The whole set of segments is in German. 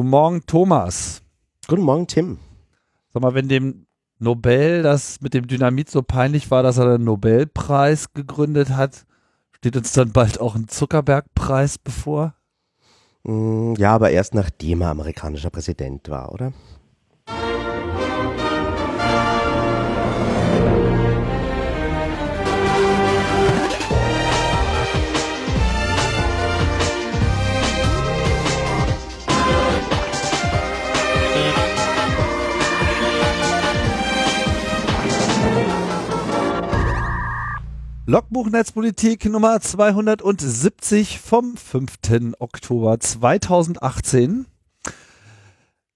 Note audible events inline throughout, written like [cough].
Guten Morgen, Thomas. Guten Morgen, Tim. Sag mal, wenn dem Nobel das mit dem Dynamit so peinlich war, dass er den Nobelpreis gegründet hat, steht uns dann bald auch ein Zuckerberg-Preis bevor? Mm, ja, aber erst nachdem er amerikanischer Präsident war, oder? Logbuch Netzpolitik Nummer 270 vom 5. Oktober 2018.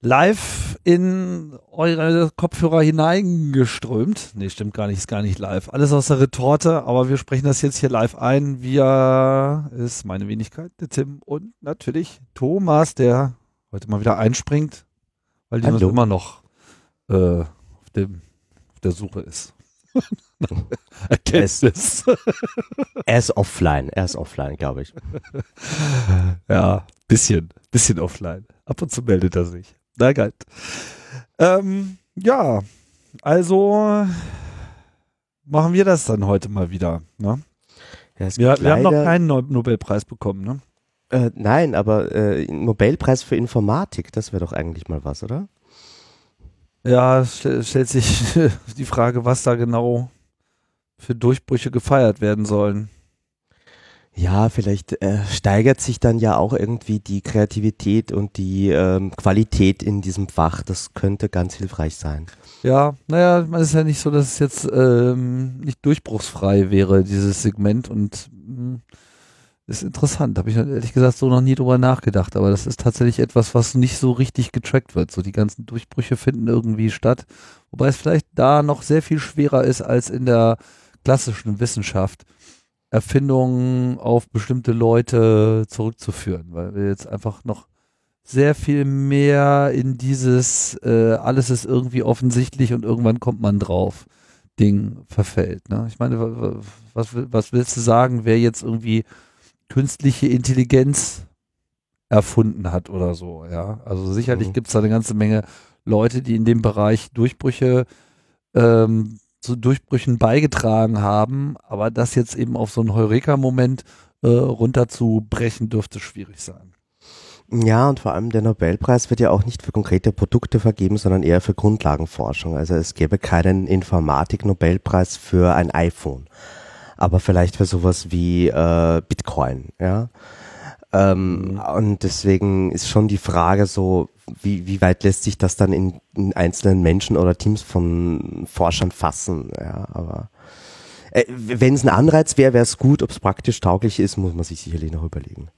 Live in eure Kopfhörer hineingeströmt. Nee, stimmt gar nicht, ist gar nicht live. Alles aus der Retorte, aber wir sprechen das jetzt hier live ein. Wir ist meine Wenigkeit, der Tim und natürlich Thomas, der heute mal wieder einspringt, weil die immer noch äh, auf, dem, auf der Suche ist. [laughs] Erkenntnis. Er ist offline, er ist offline, glaube ich. Ja, bisschen, bisschen offline. Ab und zu meldet er sich. Na geil. Ähm, ja, also machen wir das dann heute mal wieder. Ne? Ja, es Wir, wir haben noch keinen No- Nobelpreis bekommen. Ne? Äh, nein, aber äh, Nobelpreis für Informatik, das wäre doch eigentlich mal was, oder? Ja, stellt sich [laughs] die Frage, was da genau für Durchbrüche gefeiert werden sollen. Ja, vielleicht äh, steigert sich dann ja auch irgendwie die Kreativität und die ähm, Qualität in diesem Fach. Das könnte ganz hilfreich sein. Ja, naja, es ist ja nicht so, dass es jetzt ähm, nicht durchbruchsfrei wäre, dieses Segment. Und mh, ist interessant. Habe ich ehrlich gesagt so noch nie drüber nachgedacht. Aber das ist tatsächlich etwas, was nicht so richtig getrackt wird. So die ganzen Durchbrüche finden irgendwie statt. Wobei es vielleicht da noch sehr viel schwerer ist als in der klassischen Wissenschaft. Erfindungen auf bestimmte Leute zurückzuführen, weil wir jetzt einfach noch sehr viel mehr in dieses äh, alles ist irgendwie offensichtlich und irgendwann kommt man drauf Ding verfällt. Ne? Ich meine, wa- wa- was, was willst du sagen, wer jetzt irgendwie künstliche Intelligenz erfunden hat oder so, ja? Also sicherlich Mhm. gibt es da eine ganze Menge Leute, die in dem Bereich Durchbrüche ähm, zu Durchbrüchen beigetragen haben, aber das jetzt eben auf so einen Heureka-Moment äh, runterzubrechen, dürfte schwierig sein. Ja, und vor allem der Nobelpreis wird ja auch nicht für konkrete Produkte vergeben, sondern eher für Grundlagenforschung. Also es gäbe keinen Informatik-Nobelpreis für ein iPhone, aber vielleicht für sowas wie äh, Bitcoin, ja. Ähm, Mhm. Und deswegen ist schon die Frage so, wie, wie weit lässt sich das dann in, in einzelnen Menschen oder Teams von Forschern fassen, ja, aber äh, wenn es ein Anreiz wäre, wäre es gut, ob es praktisch tauglich ist, muss man sich sicherlich noch überlegen.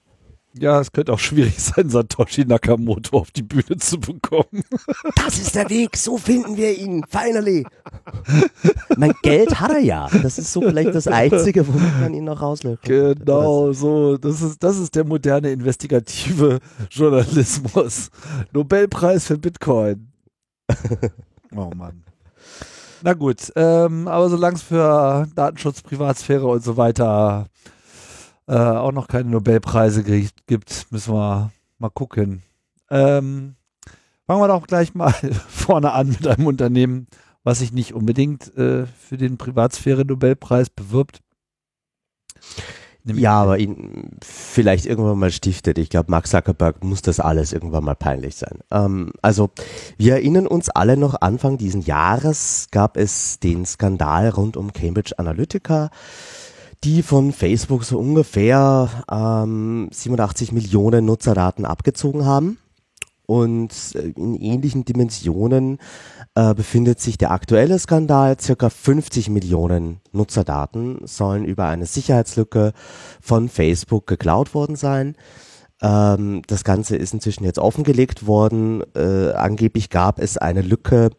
Ja, es könnte auch schwierig [laughs] sein, Satoshi Nakamoto auf die Bühne zu bekommen. Das ist der Weg, so finden wir ihn, finally. mein Geld hat er ja. Das ist so vielleicht das Einzige, womit man ihn noch rauslöst. Genau, so. Das ist, das ist der moderne investigative [laughs] Journalismus. Nobelpreis für Bitcoin. [laughs] Oh Mann. Na gut, ähm, aber solange es für Datenschutz, Privatsphäre und so weiter äh, auch noch keine Nobelpreise gibt, müssen wir mal gucken. Ähm, fangen wir doch gleich mal [laughs] vorne an mit einem Unternehmen, was sich nicht unbedingt äh, für den Privatsphäre-Nobelpreis bewirbt. Nämlich- Ja, aber ihn vielleicht irgendwann mal stiftet. Ich glaube, Mark Zuckerberg muss das alles irgendwann mal peinlich sein. Ähm, also, wir erinnern uns alle noch, Anfang diesen Jahres gab es den Skandal rund um Cambridge Analytica, die von Facebook so ungefähr ähm, 87 Millionen Nutzerdaten abgezogen haben. Und äh, in ähnlichen Dimensionen äh, befindet sich der aktuelle Skandal. Circa 50 Millionen Nutzerdaten sollen über eine Sicherheitslücke von Facebook geklaut worden sein. Ähm, das Ganze ist inzwischen jetzt offengelegt worden. Äh, angeblich gab es eine Lücke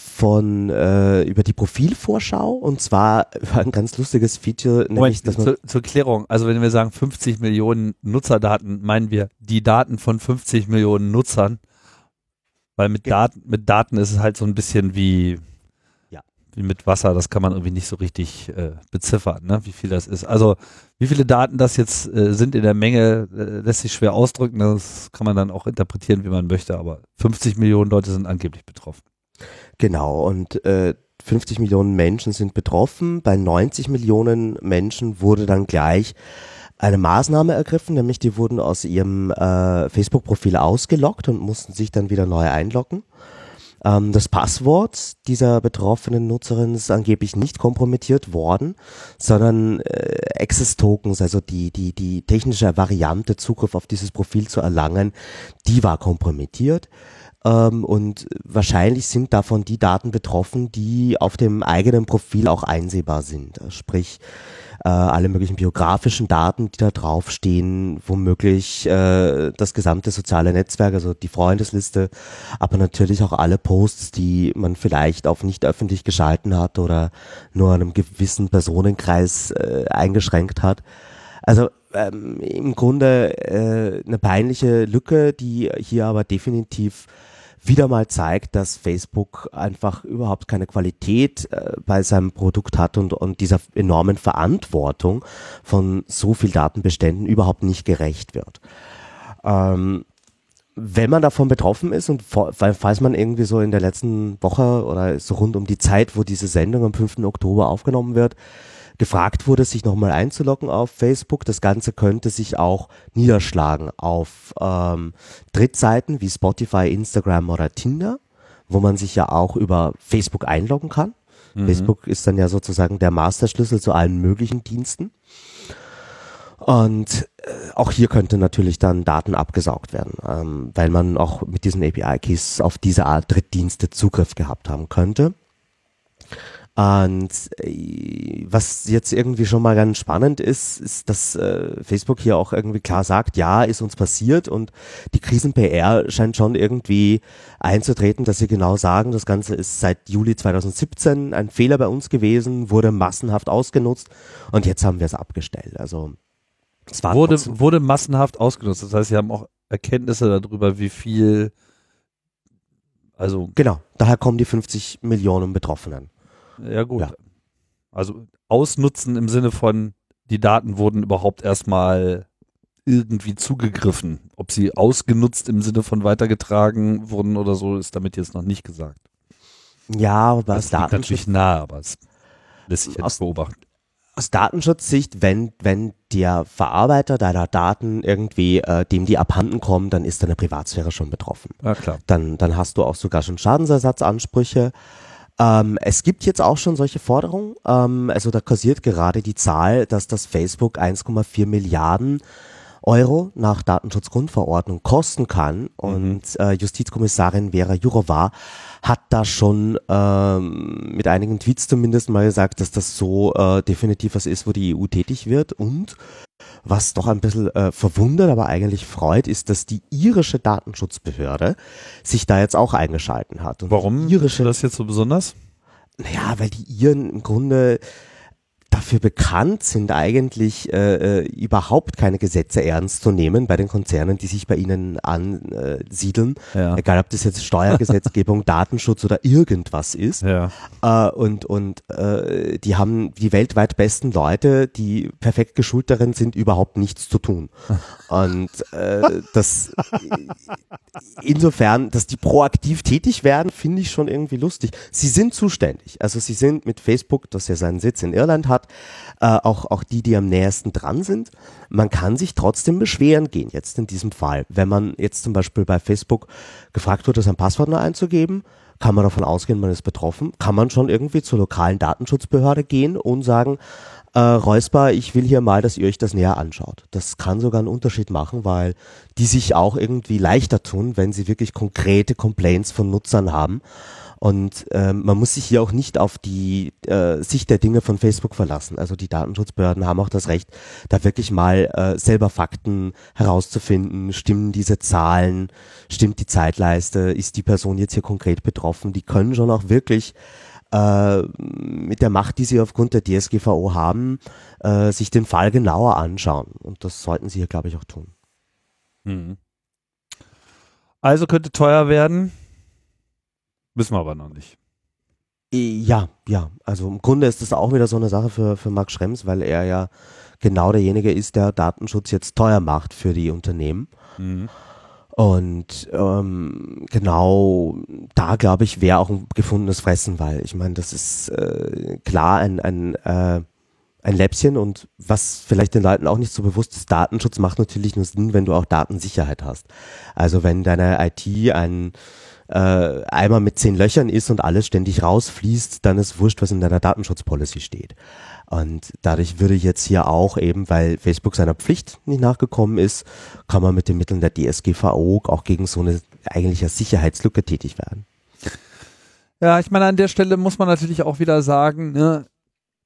von äh, über die Profilvorschau und zwar über ein ganz lustiges Feature, nämlich Moment, dass man zur, zur Klärung, also wenn wir sagen 50 Millionen Nutzerdaten, meinen wir die Daten von 50 Millionen Nutzern, weil mit Ge- Daten, mit Daten ist es halt so ein bisschen wie, Ja. wie mit Wasser, das kann man irgendwie nicht so richtig äh, beziffern, ne? wie viel das ist. Also wie viele Daten das jetzt äh, sind in der Menge, äh, lässt sich schwer ausdrücken. Das kann man dann auch interpretieren, wie man möchte. Aber 50 Millionen Leute sind angeblich betroffen. Genau, und äh, 50 Millionen Menschen sind betroffen. Bei 90 Millionen Menschen wurde dann gleich eine Maßnahme ergriffen, nämlich die wurden aus ihrem äh, Facebook-Profil ausgelockt und mussten sich dann wieder neu einloggen. Ähm, das Passwort dieser betroffenen Nutzerin ist angeblich nicht kompromittiert worden, sondern äh, Access-Tokens, also die, die, die technische Variante, Zugriff auf dieses Profil zu erlangen, die war kompromittiert. Ähm, und wahrscheinlich sind davon die Daten betroffen, die auf dem eigenen Profil auch einsehbar sind. Sprich, äh, alle möglichen biografischen Daten, die da draufstehen, womöglich äh, das gesamte soziale Netzwerk, also die Freundesliste, aber natürlich auch alle Posts, die man vielleicht auf nicht öffentlich geschalten hat oder nur einem gewissen Personenkreis äh, eingeschränkt hat. Also ähm, im Grunde äh, eine peinliche Lücke, die hier aber definitiv wieder mal zeigt, dass Facebook einfach überhaupt keine Qualität äh, bei seinem Produkt hat und, und dieser enormen Verantwortung von so viel Datenbeständen überhaupt nicht gerecht wird. Ähm, wenn man davon betroffen ist und falls man irgendwie so in der letzten Woche oder so rund um die Zeit, wo diese Sendung am 5. Oktober aufgenommen wird, gefragt wurde, sich nochmal einzuloggen auf Facebook. Das Ganze könnte sich auch niederschlagen auf ähm, Drittseiten wie Spotify, Instagram oder Tinder, wo man sich ja auch über Facebook einloggen kann. Mhm. Facebook ist dann ja sozusagen der Masterschlüssel zu allen möglichen Diensten. Und äh, auch hier könnte natürlich dann Daten abgesaugt werden, ähm, weil man auch mit diesen API-Keys auf diese Art Drittdienste Zugriff gehabt haben könnte. Und äh, was jetzt irgendwie schon mal ganz spannend ist, ist, dass äh, Facebook hier auch irgendwie klar sagt, ja, ist uns passiert und die Krisen-PR scheint schon irgendwie einzutreten, dass sie genau sagen, das Ganze ist seit Juli 2017 ein Fehler bei uns gewesen, wurde massenhaft ausgenutzt und jetzt haben wir es abgestellt. Also es war wurde, wurde massenhaft ausgenutzt. Das heißt, sie haben auch Erkenntnisse darüber, wie viel also genau, daher kommen die 50 Millionen Betroffenen. Ja, gut. Ja. Also ausnutzen im Sinne von, die Daten wurden überhaupt erstmal irgendwie zugegriffen. Ob sie ausgenutzt im Sinne von weitergetragen wurden oder so, ist damit jetzt noch nicht gesagt. Ja, aber das liegt natürlich nah, aber es lässt sich jetzt beobachten. Aus Datenschutzsicht, wenn, wenn der Verarbeiter deiner Daten irgendwie, äh, dem die abhanden kommen, dann ist deine Privatsphäre schon betroffen. Ja, klar. Dann, dann hast du auch sogar schon Schadensersatzansprüche. Ähm, es gibt jetzt auch schon solche Forderungen. Ähm, also da kursiert gerade die Zahl, dass das Facebook 1,4 Milliarden Euro nach Datenschutzgrundverordnung kosten kann. Mhm. Und äh, Justizkommissarin Vera Jourova hat da schon ähm, mit einigen Tweets zumindest mal gesagt, dass das so äh, definitiv was ist, wo die EU tätig wird. Und was doch ein bisschen äh, verwundert, aber eigentlich freut, ist, dass die irische Datenschutzbehörde sich da jetzt auch eingeschalten hat. Und Warum irische, das jetzt so besonders? Naja, weil die Iren im Grunde dafür bekannt sind, eigentlich äh, äh, überhaupt keine Gesetze ernst zu nehmen bei den Konzernen, die sich bei ihnen ansiedeln. Ja. Egal, ob das jetzt Steuergesetzgebung, [laughs] Datenschutz oder irgendwas ist. Ja. Äh, und und äh, die haben die weltweit besten Leute, die perfekt geschult darin sind, überhaupt nichts zu tun. [laughs] Und äh, das insofern, dass die proaktiv tätig werden, finde ich schon irgendwie lustig. Sie sind zuständig. Also sie sind mit Facebook, das ja seinen Sitz in Irland hat, äh, auch, auch die, die am nähersten dran sind. Man kann sich trotzdem beschweren gehen, jetzt in diesem Fall. Wenn man jetzt zum Beispiel bei Facebook gefragt wird, sein Passwort neu einzugeben, kann man davon ausgehen, man ist betroffen, kann man schon irgendwie zur lokalen Datenschutzbehörde gehen und sagen, äh, Räusper, ich will hier mal, dass ihr euch das näher anschaut. Das kann sogar einen Unterschied machen, weil die sich auch irgendwie leichter tun, wenn sie wirklich konkrete Complaints von Nutzern haben. Und ähm, man muss sich hier auch nicht auf die äh, Sicht der Dinge von Facebook verlassen. Also die Datenschutzbehörden haben auch das Recht, da wirklich mal äh, selber Fakten herauszufinden. Stimmen diese Zahlen? Stimmt die Zeitleiste? Ist die Person jetzt hier konkret betroffen? Die können schon auch wirklich äh, mit der Macht, die sie aufgrund der DSGVO haben, äh, sich den Fall genauer anschauen. Und das sollten sie hier, glaube ich, auch tun. Mhm. Also könnte teuer werden, wissen wir aber noch nicht. Ja, ja. Also im Grunde ist das auch wieder so eine Sache für, für Max Schrems, weil er ja genau derjenige ist, der Datenschutz jetzt teuer macht für die Unternehmen. Mhm. Und ähm, genau da, glaube ich, wäre auch ein gefundenes Fressen, weil ich meine, das ist äh, klar ein, ein, äh, ein Läppchen und was vielleicht den Leuten auch nicht so bewusst ist, Datenschutz macht natürlich nur Sinn, wenn du auch Datensicherheit hast. Also wenn deine IT ein äh, Eimer mit zehn Löchern ist und alles ständig rausfließt, dann ist wurscht, was in deiner Datenschutzpolicy steht. Und dadurch würde jetzt hier auch eben, weil Facebook seiner Pflicht nicht nachgekommen ist, kann man mit den Mitteln der DSGVO auch gegen so eine eigentliche Sicherheitslücke tätig werden. Ja, ich meine, an der Stelle muss man natürlich auch wieder sagen, ne,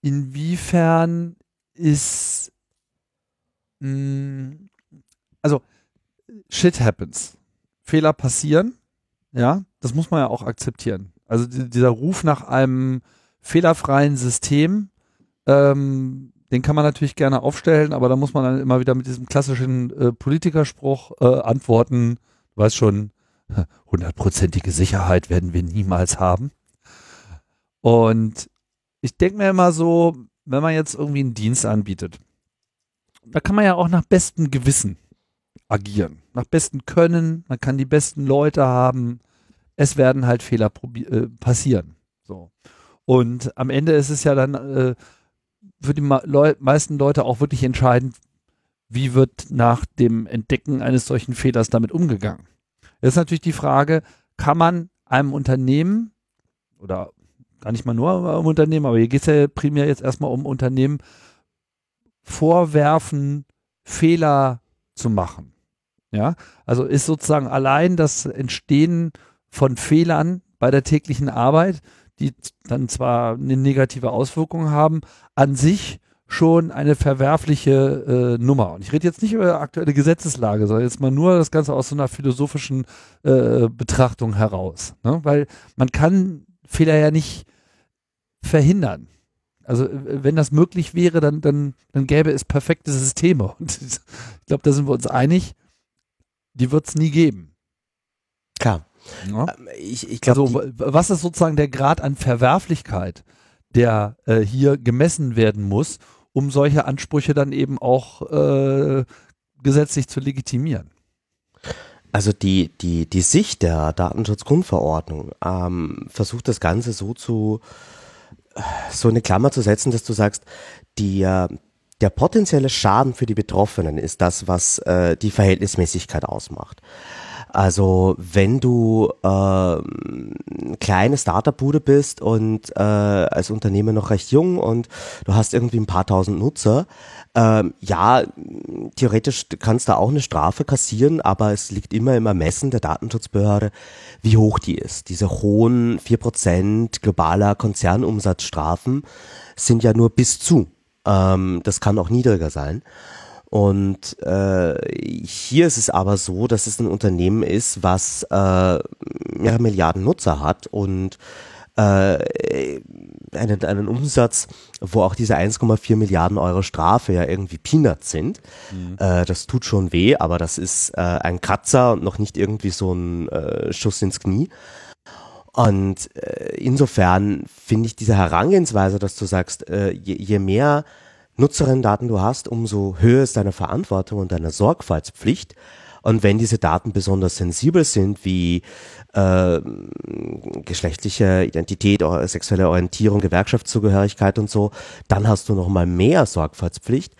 inwiefern ist, mh, hm, also, shit happens. Fehler passieren, ja, das muss man ja auch akzeptieren. Also dieser Ruf nach einem fehlerfreien System, ähm, den kann man natürlich gerne aufstellen, aber da muss man dann immer wieder mit diesem klassischen äh, Politikerspruch äh, antworten. Du weißt schon, [laughs] hundertprozentige Sicherheit werden wir niemals haben. Und ich denke mir immer so, wenn man jetzt irgendwie einen Dienst anbietet, da kann man ja auch nach bestem Gewissen agieren, nach bestem Können, man kann die besten Leute haben, es werden halt Fehler äh, passieren. So. Und am Ende ist es ja dann äh, für die Leu meisten Leute auch wirklich entscheidend, wie wird nach dem Entdecken eines solchen Fehlers damit umgegangen. Jetzt ist natürlich die Frage, kann man einem Unternehmen oder gar nicht mal nur um Unternehmen, aber hier geht es ja primär jetzt erstmal um Unternehmen, vorwerfen, Fehler zu machen. Ja, also ist sozusagen allein das Entstehen von Fehlern bei der täglichen Arbeit die dann zwar eine negative Auswirkung haben, an sich schon eine verwerfliche äh, Nummer. Und ich rede jetzt nicht über aktuelle Gesetzeslage, sondern jetzt mal nur das Ganze aus so einer philosophischen äh, Betrachtung heraus. Ne? Weil man kann Fehler ja nicht verhindern. Also wenn das möglich wäre, dann, dann, dann gäbe es perfekte Systeme. [laughs] Und ich glaube, da sind wir uns einig, die wird es nie geben. Klar. Ja. Ähm, ich, ich glaub, also, was ist sozusagen der Grad an Verwerflichkeit, der äh, hier gemessen werden muss, um solche Ansprüche dann eben auch äh, gesetzlich zu legitimieren? Also die, die, die Sicht der Datenschutzgrundverordnung ähm, versucht das Ganze so zu, so eine Klammer zu setzen, dass du sagst, die, äh, der potenzielle Schaden für die Betroffenen ist das, was äh, die Verhältnismäßigkeit ausmacht. Also wenn du äh, kleine Startup-Bude bist und äh, als Unternehmer noch recht jung und du hast irgendwie ein paar tausend Nutzer, äh, ja, theoretisch kannst du auch eine Strafe kassieren, aber es liegt immer im Ermessen der Datenschutzbehörde, wie hoch die ist. Diese hohen vier Prozent globaler Konzernumsatzstrafen sind ja nur bis zu. Ähm, das kann auch niedriger sein. Und äh, hier ist es aber so, dass es ein Unternehmen ist, was äh, mehrere Milliarden Nutzer hat und äh, einen, einen Umsatz, wo auch diese 1,4 Milliarden Euro Strafe ja irgendwie Peanuts sind. Mhm. Äh, das tut schon weh, aber das ist äh, ein Kratzer und noch nicht irgendwie so ein äh, Schuss ins Knie. Und äh, insofern finde ich diese Herangehensweise, dass du sagst, äh, je, je mehr Nutzerinnen-Daten du hast, umso höher ist deine Verantwortung und deine Sorgfaltspflicht. Und wenn diese Daten besonders sensibel sind, wie äh, geschlechtliche Identität, sexuelle Orientierung, Gewerkschaftszugehörigkeit und so, dann hast du noch mal mehr Sorgfaltspflicht.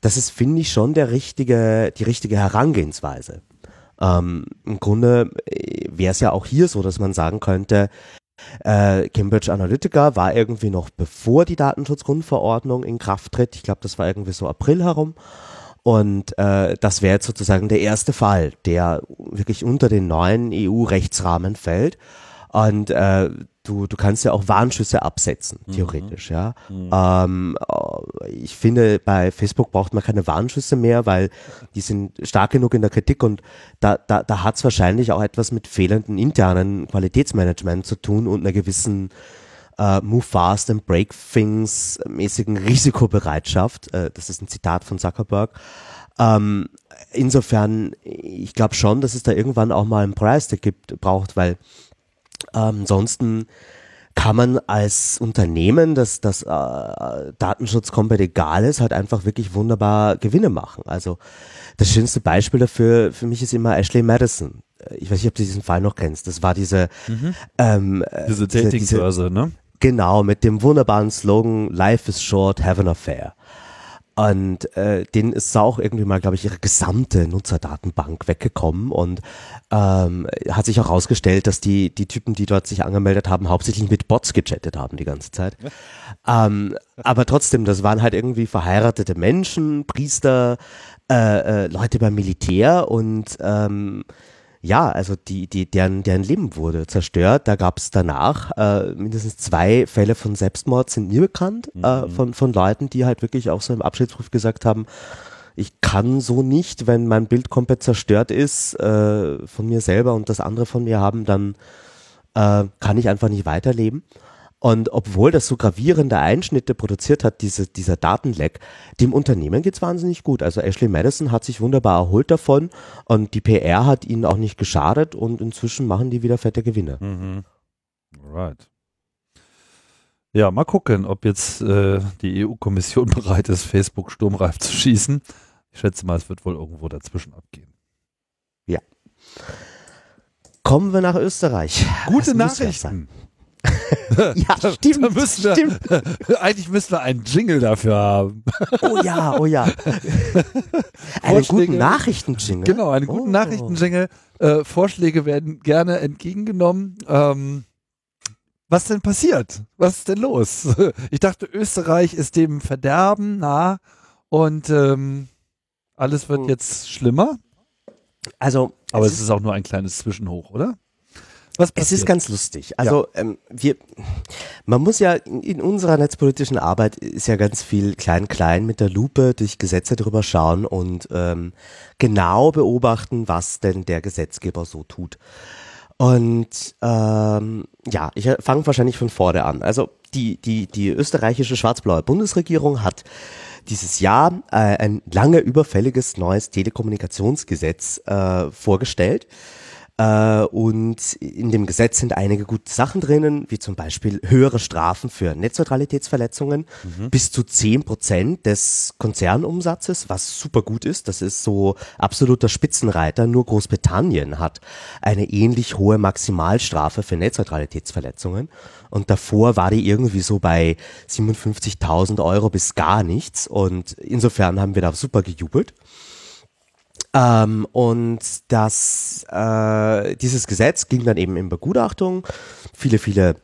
Das ist, finde ich, schon der richtige, die richtige Herangehensweise. Ähm, Im Grunde äh, wäre es ja auch hier so, dass man sagen könnte, äh, Cambridge Analytica war irgendwie noch bevor die Datenschutzgrundverordnung in Kraft tritt. Ich glaube, das war irgendwie so April herum. Und äh, das wäre jetzt sozusagen der erste Fall, der wirklich unter den neuen EU-Rechtsrahmen fällt. Und äh, du, du kannst ja auch Warnschüsse absetzen, mhm. theoretisch, mhm. ja. Mhm. Ähm, äh, ich finde, bei Facebook braucht man keine Warnschüsse mehr, weil die sind stark genug in der Kritik und da, da, da hat es wahrscheinlich auch etwas mit fehlenden internen Qualitätsmanagement zu tun und einer gewissen äh, Move Fast and Break Things mäßigen Risikobereitschaft. Äh, das ist ein Zitat von Zuckerberg. Ähm, insofern, ich glaube schon, dass es da irgendwann auch mal einen Preis gibt, braucht, weil ansonsten kann man als Unternehmen, das, das äh, Datenschutz komplett egal ist, halt einfach wirklich wunderbar Gewinne machen. Also das schönste Beispiel dafür für mich ist immer Ashley Madison. Ich weiß nicht, ob du diesen Fall noch kennst. Das war diese Mhm. ähm, äh, Diese diese- Dating-Börse, ne? Genau, mit dem wunderbaren Slogan Life is short, have an affair. Und äh, denen ist auch irgendwie mal, glaube ich, ihre gesamte Nutzerdatenbank weggekommen. Und ähm, hat sich auch herausgestellt, dass die, die Typen, die dort sich angemeldet haben, hauptsächlich mit Bots gechattet haben die ganze Zeit. Ähm, aber trotzdem, das waren halt irgendwie verheiratete Menschen, Priester, äh, äh, Leute beim Militär. Und ähm, ja, also die, die, deren, deren Leben wurde zerstört. Da gab es danach äh, mindestens zwei Fälle von Selbstmord sind mir bekannt, äh, von, von Leuten, die halt wirklich auch so im Abschiedsbrief gesagt haben, ich kann so nicht, wenn mein Bild komplett zerstört ist äh, von mir selber und das andere von mir haben, dann äh, kann ich einfach nicht weiterleben. Und obwohl das so gravierende Einschnitte produziert hat, diese, dieser Datenleck, dem Unternehmen geht's wahnsinnig gut. Also Ashley Madison hat sich wunderbar erholt davon und die PR hat ihnen auch nicht geschadet und inzwischen machen die wieder fette Gewinne. Mhm. Alright. Ja, mal gucken, ob jetzt äh, die EU-Kommission [laughs] bereit ist, Facebook sturmreif zu schießen. Ich schätze mal, es wird wohl irgendwo dazwischen abgehen. Kommen wir nach Österreich. Gute ja. Nachrichten. [laughs] Ja, stimmt. Da müssen wir, stimmt. [laughs] Eigentlich müssten wir einen Jingle dafür haben. Oh ja, oh ja. [laughs] Einen guten Nachrichten-Jingle. Genau, einen guten Oh. Nachrichten-Jingle. Äh, Vorschläge werden gerne entgegengenommen. Ähm, was denn passiert? Was ist denn los? Ich dachte, Österreich ist dem Verderben nah und ähm, alles wird Hm. jetzt schlimmer. Also, Aber es es ist auch nur ein kleines Zwischenhoch, oder? Was Es ist ganz lustig. Also ähm, wir, man muss ja in, in unserer netzpolitischen Arbeit ist ja ganz viel klein klein mit der Lupe durch Gesetze drüber schauen und ähm, genau beobachten, was denn der Gesetzgeber so tut. Und ähm, ja, ich fange wahrscheinlich von vorne an. Also die die die österreichische schwarz-blaue Bundesregierung hat dieses Jahr äh, ein lange überfälliges neues Telekommunikationsgesetz äh, vorgestellt. Äh, und in dem Gesetz sind einige gute Sachen drinnen, wie zum Beispiel höhere Strafen für Netzneutralitätsverletzungen bis zu 10 Prozent des Konzernumsatzes, was super gut ist. Das ist so absoluter Spitzenreiter. Nur Großbritannien hat eine ähnlich hohe Maximalstrafe für Netzneutralitätsverletzungen. Und davor war die irgendwie so bei 57.000 Euro bis gar nichts. Und insofern haben wir da super gejubelt. Ähm, und das, äh, dieses Gesetz ging dann eben in Begutachtung. Viele, viele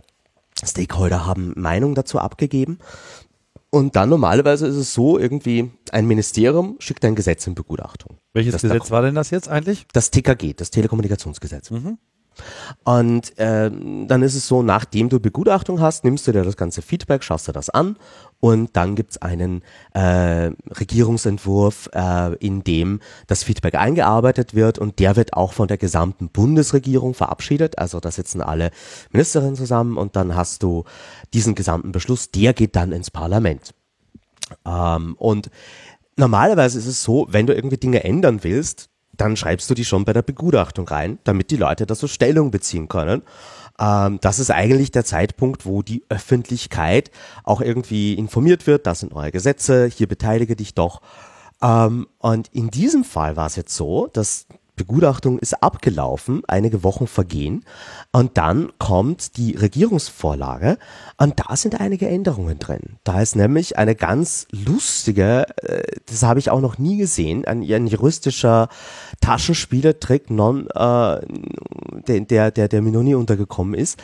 Stakeholder haben Meinung dazu abgegeben. Und dann normalerweise ist es so, irgendwie ein Ministerium schickt ein Gesetz in Begutachtung. Welches Gesetz war denn das jetzt eigentlich? Das TKG, das Telekommunikationsgesetz. Mhm. Und ähm, dann ist es so, nachdem du Begutachtung hast, nimmst du dir das ganze Feedback, schaust dir das an und dann gibt's einen äh, Regierungsentwurf, äh, in dem das Feedback eingearbeitet wird und der wird auch von der gesamten Bundesregierung verabschiedet. Also da sitzen alle Ministerinnen zusammen und dann hast du diesen gesamten Beschluss, der geht dann ins Parlament. Ähm, und normalerweise ist es so, wenn du irgendwie Dinge ändern willst, dann schreibst du die schon bei der Begutachtung rein, damit die Leute da so Stellung beziehen können. Ähm, das ist eigentlich der Zeitpunkt, wo die Öffentlichkeit auch irgendwie informiert wird, das sind neue Gesetze, hier beteilige dich doch. Ähm, und in diesem Fall war es jetzt so, dass Begutachtung ist abgelaufen, einige Wochen vergehen und dann kommt die Regierungsvorlage und da sind einige Änderungen drin. Da ist nämlich eine ganz lustige, äh, das habe ich auch noch nie gesehen, ein, ein juristischer Taschenspielertrick, non, äh, der, der, der, mir noch nie untergekommen ist.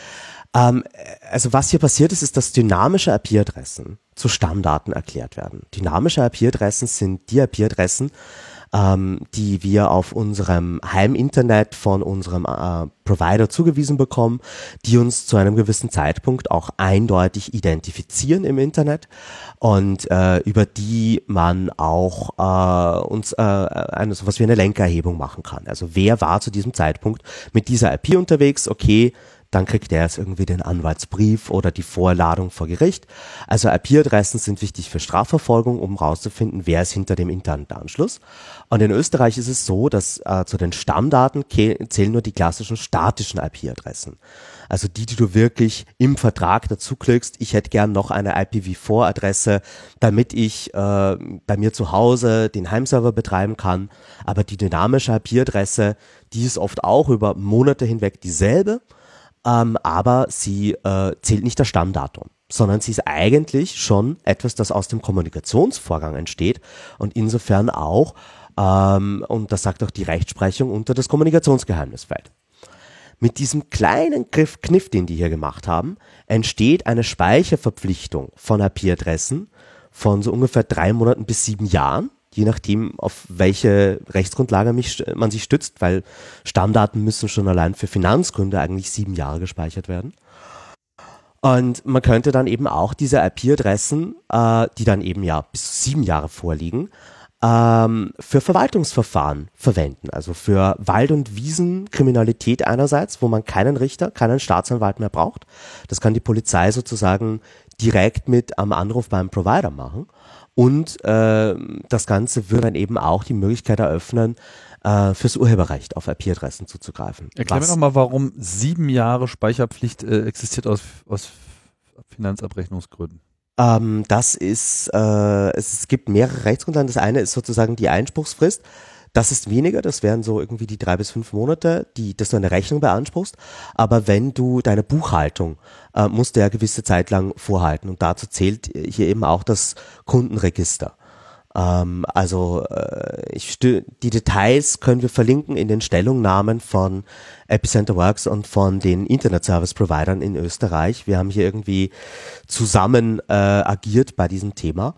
Ähm, also was hier passiert ist, ist, dass dynamische IP-Adressen zu Stammdaten erklärt werden. Dynamische IP-Adressen sind die IP-Adressen, ähm, die wir auf unserem Heiminternet von unserem äh, Provider zugewiesen bekommen, die uns zu einem gewissen Zeitpunkt auch eindeutig identifizieren im Internet und äh, über die man auch äh, uns äh, eine sowas wie eine Lenkerhebung machen kann. Also wer war zu diesem Zeitpunkt mit dieser IP unterwegs? Okay, dann kriegt er jetzt irgendwie den Anwaltsbrief oder die Vorladung vor Gericht. Also IP-Adressen sind wichtig für Strafverfolgung, um herauszufinden, wer ist hinter dem Internetanschluss. Und in Österreich ist es so, dass äh, zu den Stammdaten zählen nur die klassischen statischen IP-Adressen. Also die, die du wirklich im Vertrag dazu klickst, ich hätte gern noch eine IPv4-Adresse, damit ich äh, bei mir zu Hause den Heimserver betreiben kann. Aber die dynamische IP-Adresse, die ist oft auch über Monate hinweg dieselbe, ähm, aber sie äh, zählt nicht das Stammdatum sondern sie ist eigentlich schon etwas, das aus dem Kommunikationsvorgang entsteht und insofern auch, ähm, und das sagt auch die Rechtsprechung, unter das Kommunikationsgeheimnis fällt. Mit diesem kleinen Griff, Kniff, den die hier gemacht haben, entsteht eine Speicherverpflichtung von IP-Adressen von so ungefähr drei Monaten bis sieben Jahren, je nachdem, auf welche Rechtsgrundlage mich, man sich stützt, weil Stammdaten müssen schon allein für Finanzgründe eigentlich sieben Jahre gespeichert werden. Und man könnte dann eben auch diese IP-Adressen, äh, die dann eben ja bis zu sieben Jahre vorliegen, ähm, für Verwaltungsverfahren verwenden, also für Wald- und Wiesenkriminalität einerseits, wo man keinen Richter, keinen Staatsanwalt mehr braucht. Das kann die Polizei sozusagen direkt mit am Anruf beim Provider machen. Und äh, das Ganze würde dann eben auch die Möglichkeit eröffnen, äh, fürs Urheberrecht auf IP-Adressen zuzugreifen. Erklär mir doch mal, warum sieben Jahre Speicherpflicht äh, existiert aus, aus Finanzabrechnungsgründen. Ähm, das ist, äh, es, gibt mehrere Rechtsgrundlagen. Das eine ist sozusagen die Einspruchsfrist. Das ist weniger, das wären so irgendwie die drei bis fünf Monate, die, dass du eine Rechnung beanspruchst. Aber wenn du deine Buchhaltung äh, musst du ja gewisse Zeit lang vorhalten und dazu zählt hier eben auch das Kundenregister. Ähm, also äh, ich die Details können wir verlinken in den Stellungnahmen von Epicenter Works und von den Internet Service Providern in Österreich. Wir haben hier irgendwie zusammen äh, agiert bei diesem Thema.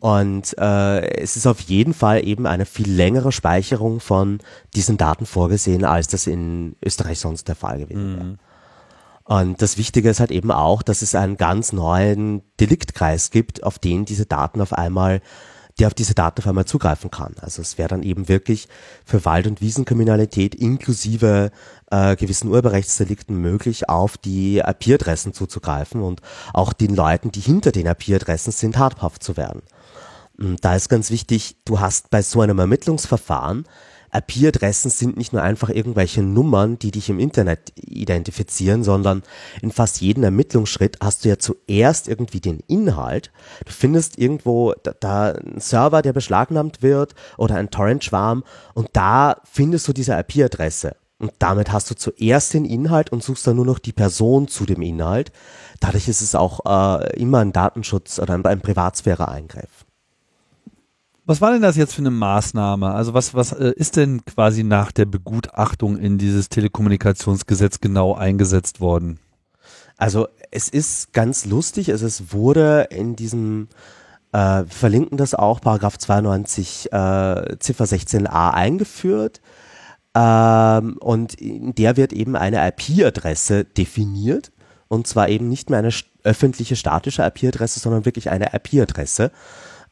Und äh, es ist auf jeden Fall eben eine viel längere Speicherung von diesen Daten vorgesehen, als das in Österreich sonst der Fall gewesen wäre. Mhm. Und das Wichtige ist halt eben auch, dass es einen ganz neuen Deliktkreis gibt, auf den diese Daten auf einmal der auf diese Daten auf einmal zugreifen kann. Also es wäre dann eben wirklich für Wald- und Wiesenkriminalität inklusive äh, gewissen Urheberrechtsdelikten möglich, auf die IP-Adressen zuzugreifen und auch den Leuten, die hinter den IP-Adressen sind, habhaft zu werden. Und da ist ganz wichtig, du hast bei so einem Ermittlungsverfahren IP-Adressen sind nicht nur einfach irgendwelche Nummern, die dich im Internet identifizieren, sondern in fast jedem Ermittlungsschritt hast du ja zuerst irgendwie den Inhalt. Du findest irgendwo da, da einen Server, der beschlagnahmt wird oder ein Torrent-Schwarm und da findest du diese IP-Adresse. Und damit hast du zuerst den Inhalt und suchst dann nur noch die Person zu dem Inhalt. Dadurch ist es auch äh, immer ein Datenschutz oder ein, ein Privatsphäre-Eingriff. Was war denn das jetzt für eine Maßnahme? Also was, was äh, ist denn quasi nach der Begutachtung in dieses Telekommunikationsgesetz genau eingesetzt worden? Also es ist ganz lustig, es wurde in diesem, äh, verlinken das auch, Paragraph 92 äh, Ziffer 16a eingeführt. Ähm, und in der wird eben eine IP-Adresse definiert. Und zwar eben nicht mehr eine öffentliche statische IP-Adresse, sondern wirklich eine IP-Adresse.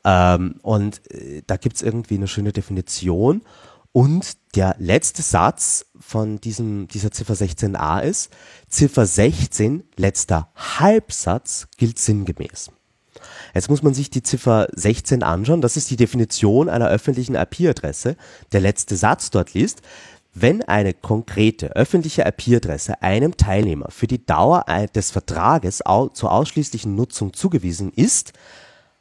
Ähm, und äh, da gibt es irgendwie eine schöne Definition. Und der letzte Satz von diesem, dieser Ziffer 16a ist, Ziffer 16, letzter Halbsatz, gilt sinngemäß. Jetzt muss man sich die Ziffer 16 anschauen. Das ist die Definition einer öffentlichen IP-Adresse. Der letzte Satz dort liest, wenn eine konkrete öffentliche IP-Adresse einem Teilnehmer für die Dauer des Vertrages zur ausschließlichen Nutzung zugewiesen ist,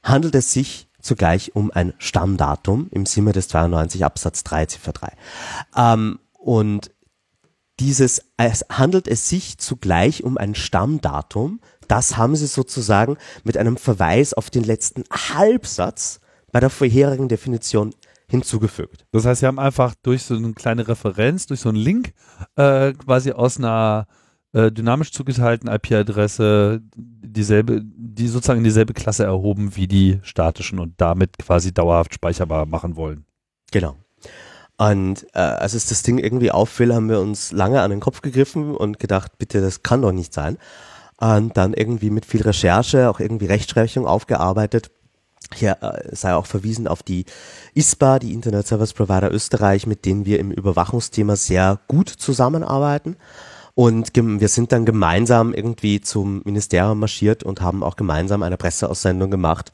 handelt es sich zugleich um ein Stammdatum im Sinne des 92 Absatz 3 Ziffer 3. Ähm, und dieses, es handelt es sich zugleich um ein Stammdatum, das haben sie sozusagen mit einem Verweis auf den letzten Halbsatz bei der vorherigen Definition hinzugefügt. Das heißt, sie haben einfach durch so eine kleine Referenz, durch so einen Link äh, quasi aus einer äh, dynamisch zugeteilten IP-Adresse dieselbe, die sozusagen in dieselbe Klasse erhoben wie die statischen und damit quasi dauerhaft speicherbar machen wollen. Genau. Und äh, als es das Ding irgendwie auffiel, haben wir uns lange an den Kopf gegriffen und gedacht, bitte, das kann doch nicht sein. Und dann irgendwie mit viel Recherche, auch irgendwie Rechtsprechung aufgearbeitet. Hier äh, sei auch verwiesen auf die ISPA, die Internet Service Provider Österreich, mit denen wir im Überwachungsthema sehr gut zusammenarbeiten. Und wir sind dann gemeinsam irgendwie zum Ministerium marschiert und haben auch gemeinsam eine Presseaussendung gemacht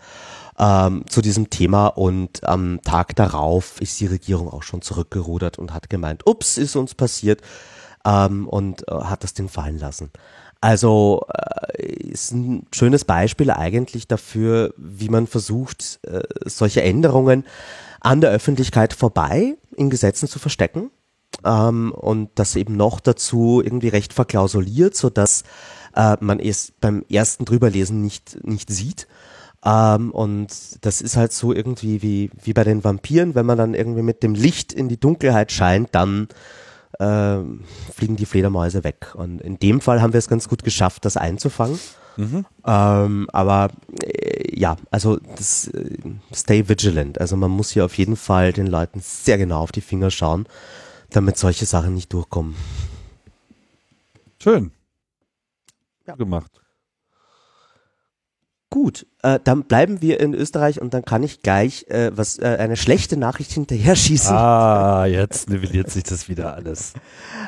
ähm, zu diesem Thema. Und am Tag darauf ist die Regierung auch schon zurückgerudert und hat gemeint, ups, ist uns passiert ähm, und äh, hat das Ding fallen lassen. Also äh, ist ein schönes Beispiel eigentlich dafür, wie man versucht, äh, solche Änderungen an der Öffentlichkeit vorbei in Gesetzen zu verstecken ähm, und das eben noch dazu irgendwie recht verklausuliert, so dass äh, man es beim ersten drüberlesen nicht nicht sieht. Ähm, und das ist halt so irgendwie wie wie bei den Vampiren, wenn man dann irgendwie mit dem Licht in die Dunkelheit scheint, dann äh, fliegen die Fledermäuse weg. Und in dem Fall haben wir es ganz gut geschafft, das einzufangen. Mhm. Ähm, aber äh, ja, also das, äh, stay vigilant. Also man muss hier auf jeden Fall den Leuten sehr genau auf die Finger schauen, damit solche Sachen nicht durchkommen. Schön. Ja. Gemacht. Gut, äh, dann bleiben wir in Österreich und dann kann ich gleich äh, was äh, eine schlechte Nachricht hinterher schießen. Ah, jetzt nivelliert sich das wieder alles.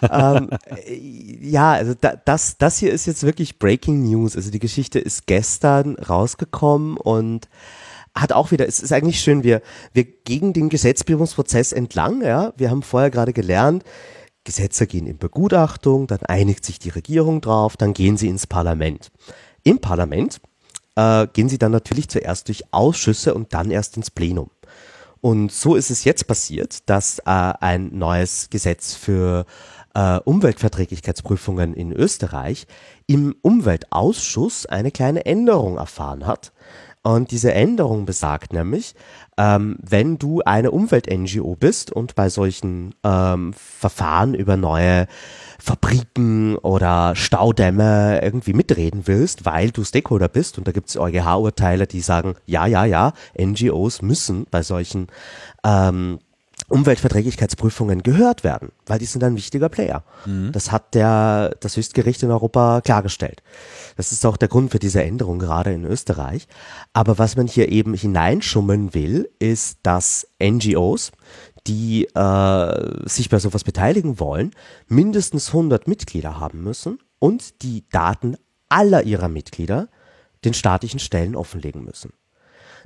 [laughs] ähm, äh, ja, also da, das das hier ist jetzt wirklich Breaking News. Also die Geschichte ist gestern rausgekommen und hat auch wieder, es ist eigentlich schön, wir wir gegen den Gesetzgebungsprozess entlang, ja, wir haben vorher gerade gelernt, Gesetze gehen in Begutachtung, dann einigt sich die Regierung drauf, dann gehen sie ins Parlament. Im Parlament äh, gehen sie dann natürlich zuerst durch Ausschüsse und dann erst ins Plenum. Und so ist es jetzt passiert, dass äh, ein neues Gesetz für äh, Umweltverträglichkeitsprüfungen in Österreich im Umweltausschuss eine kleine Änderung erfahren hat. Und diese Änderung besagt nämlich, ähm, wenn du eine Umwelt-NGO bist und bei solchen ähm, Verfahren über neue Fabriken oder Staudämme irgendwie mitreden willst, weil du Stakeholder bist und da gibt es EuGH-Urteile, die sagen, ja, ja, ja, NGOs müssen bei solchen ähm, Umweltverträglichkeitsprüfungen gehört werden, weil die sind ein wichtiger Player. Mhm. Das hat der, das Höchstgericht in Europa klargestellt. Das ist auch der Grund für diese Änderung gerade in Österreich. Aber was man hier eben hineinschummeln will, ist, dass NGOs, die äh, sich bei sowas beteiligen wollen, mindestens 100 Mitglieder haben müssen und die Daten aller ihrer Mitglieder den staatlichen Stellen offenlegen müssen.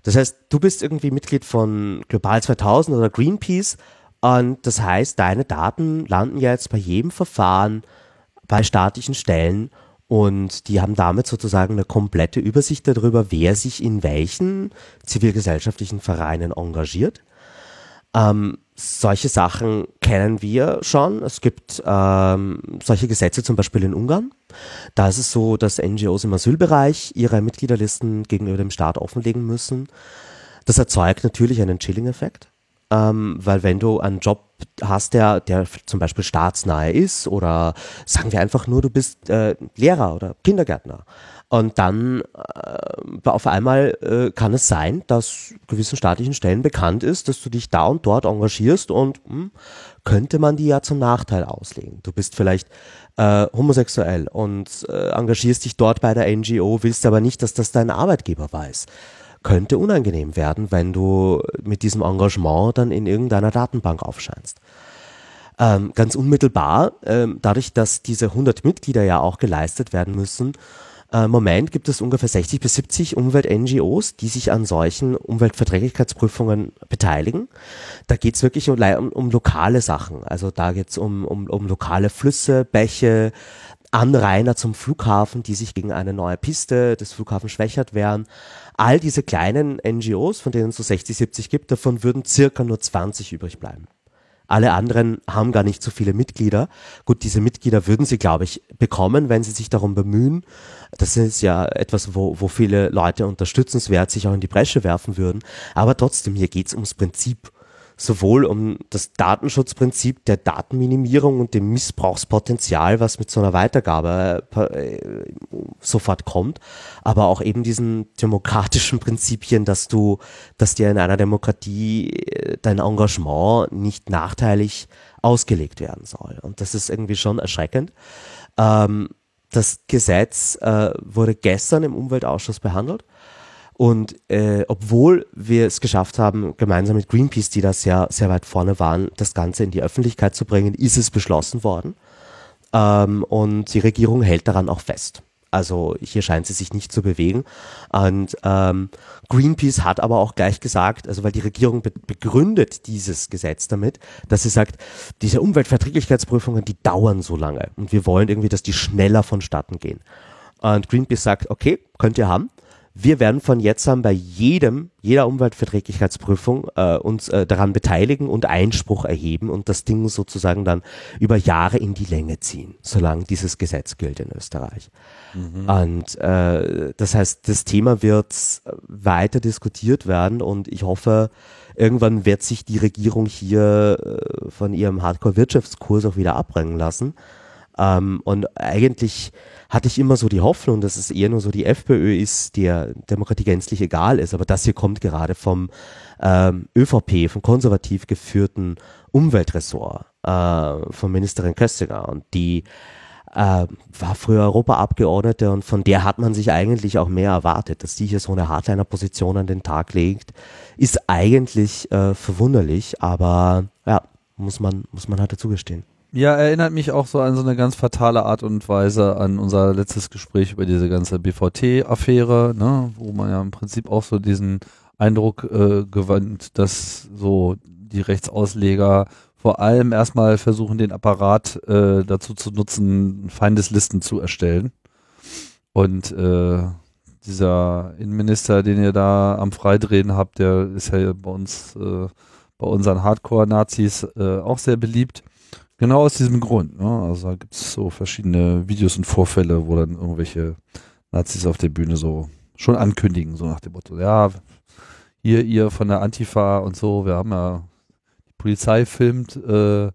Das heißt, du bist irgendwie Mitglied von Global 2000 oder Greenpeace und das heißt, deine Daten landen jetzt bei jedem Verfahren bei staatlichen Stellen und die haben damit sozusagen eine komplette Übersicht darüber, wer sich in welchen zivilgesellschaftlichen Vereinen engagiert. Ähm, solche Sachen kennen wir schon. Es gibt ähm, solche Gesetze zum Beispiel in Ungarn. Da ist es so, dass NGOs im Asylbereich ihre Mitgliederlisten gegenüber dem Staat offenlegen müssen. Das erzeugt natürlich einen Chilling-Effekt, ähm, weil wenn du einen Job hast, der, der zum Beispiel staatsnahe ist oder sagen wir einfach nur, du bist äh, Lehrer oder Kindergärtner, und dann äh, auf einmal äh, kann es sein, dass gewissen staatlichen Stellen bekannt ist, dass du dich da und dort engagierst und mh, hm, könnte man die ja zum Nachteil auslegen. Du bist vielleicht äh, homosexuell und äh, engagierst dich dort bei der NGO, willst aber nicht, dass das dein Arbeitgeber weiß. Könnte unangenehm werden, wenn du mit diesem Engagement dann in irgendeiner Datenbank aufscheinst. Ähm, ganz unmittelbar, ähm, dadurch, dass diese 100 Mitglieder ja auch geleistet werden müssen, im äh, Moment gibt es ungefähr 60 bis 70 Umwelt-NGOs, die sich an solchen Umweltverträglichkeitsprüfungen beteiligen. Da geht es wirklich um, um, um, lokale Sachen. Also da geht es um, um, um lokale Flüsse, Bäche, Anrainer zum Flughafen, die sich gegen eine neue Piste des Flughafens schwächert wehren. All diese kleinen NGOs, von denen es so 60, 70 gibt, davon würden circa nur 20 übrig bleiben. Alle anderen haben gar nicht so viele Mitglieder. Gut, diese Mitglieder würden sie, glaube ich, bekommen, wenn sie sich darum bemühen. Das ist ja etwas, wo, wo viele Leute unterstützenswert sich auch in die Bresche werfen würden. Aber trotzdem, hier geht es ums Prinzip sowohl um das Datenschutzprinzip der Datenminimierung und dem Missbrauchspotenzial, was mit so einer Weitergabe äh, sofort kommt, aber auch eben diesen demokratischen [laughs] Prinzipien, dass du, dass dir in einer Demokratie äh, dein Engagement nicht nachteilig ausgelegt werden soll. Und das ist irgendwie schon erschreckend. Ähm, das Gesetz äh, wurde gestern im Umweltausschuss behandelt und äh, obwohl wir es geschafft haben, gemeinsam mit Greenpeace, die da sehr, sehr weit vorne waren, das Ganze in die Öffentlichkeit zu bringen, ist es beschlossen worden. Ähm, und die Regierung hält daran auch fest. Also hier scheint sie sich nicht zu bewegen. Und ähm, Greenpeace hat aber auch gleich gesagt, also weil die Regierung be begründet dieses Gesetz damit, dass sie sagt, diese Umweltverträglichkeitsprüfungen, die dauern so lange und wir wollen irgendwie, dass die schneller vonstatten gehen. Und Greenpeace sagt, okay, könnt ihr haben. Wir werden von jetzt an bei jedem, jeder Umweltverträglichkeitsprüfung äh, uns äh, daran beteiligen und Einspruch erheben und das Ding sozusagen dann über Jahre in die Länge ziehen, solange dieses Gesetz gilt in Österreich. Mhm. Und äh, das heißt, das Thema wird weiter diskutiert werden und ich hoffe, irgendwann wird sich die Regierung hier äh, von ihrem Hardcore-Wirtschaftskurs auch wieder abbringen lassen. Ähm, und eigentlich hatte ich immer so die Hoffnung, dass es eher nur so die FPÖ ist, der Demokratie gänzlich egal ist. Aber das hier kommt gerade vom ähm, ÖVP, vom konservativ geführten Umweltressort äh, von Ministerin Köstiger. Und die äh, war früher Europaabgeordnete und von der hat man sich eigentlich auch mehr erwartet. Dass die hier so eine Hardliner-Position an den Tag legt, ist eigentlich äh, verwunderlich, aber ja, muss man, muss man halt dazu gestehen. Ja, erinnert mich auch so an so eine ganz fatale Art und Weise an unser letztes Gespräch über diese ganze BVT-Affäre, ne, wo man ja im Prinzip auch so diesen Eindruck äh, gewandt, dass so die Rechtsausleger vor allem erstmal versuchen, den Apparat äh, dazu zu nutzen, Feindeslisten zu erstellen. Und äh, dieser Innenminister, den ihr da am Freidrehen habt, der ist ja bei uns, äh, bei unseren Hardcore-Nazis äh, auch sehr beliebt. Genau aus diesem Grund. Ne? Also da gibt es so verschiedene Videos und Vorfälle, wo dann irgendwelche Nazis auf der Bühne so schon ankündigen, so nach dem Motto, ja, hier ihr von der Antifa und so, wir haben ja, die Polizei filmt äh,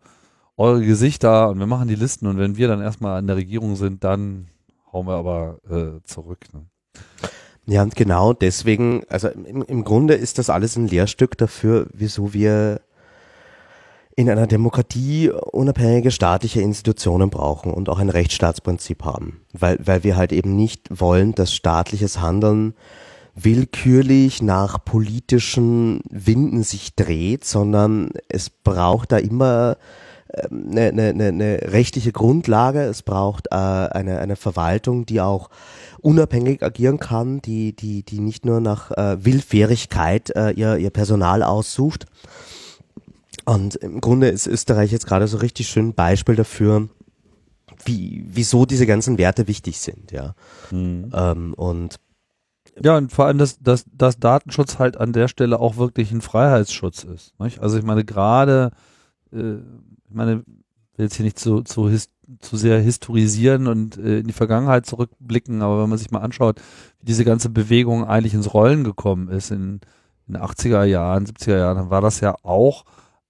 eure Gesichter und wir machen die Listen und wenn wir dann erstmal an der Regierung sind, dann hauen wir aber äh, zurück. Ne? Ja, und genau deswegen, also im, im Grunde ist das alles ein Lehrstück dafür, wieso wir in einer Demokratie unabhängige staatliche Institutionen brauchen und auch ein Rechtsstaatsprinzip haben, weil, weil wir halt eben nicht wollen, dass staatliches Handeln willkürlich nach politischen Winden sich dreht, sondern es braucht da immer eine, eine, eine, eine rechtliche Grundlage, es braucht äh, eine, eine Verwaltung, die auch unabhängig agieren kann, die, die, die nicht nur nach äh, Willfährigkeit äh, ihr, ihr Personal aussucht, und im Grunde ist Österreich jetzt gerade so richtig schön ein Beispiel dafür, wie, wieso diese ganzen Werte wichtig sind, ja. Mhm. Ähm, und ja, und vor allem, dass, dass, dass Datenschutz halt an der Stelle auch wirklich ein Freiheitsschutz ist. Nicht? Also ich meine, gerade, äh, ich meine, will jetzt hier nicht zu, zu, his, zu sehr historisieren und äh, in die Vergangenheit zurückblicken, aber wenn man sich mal anschaut, wie diese ganze Bewegung eigentlich ins Rollen gekommen ist in, in den 80er Jahren, 70er Jahren, dann war das ja auch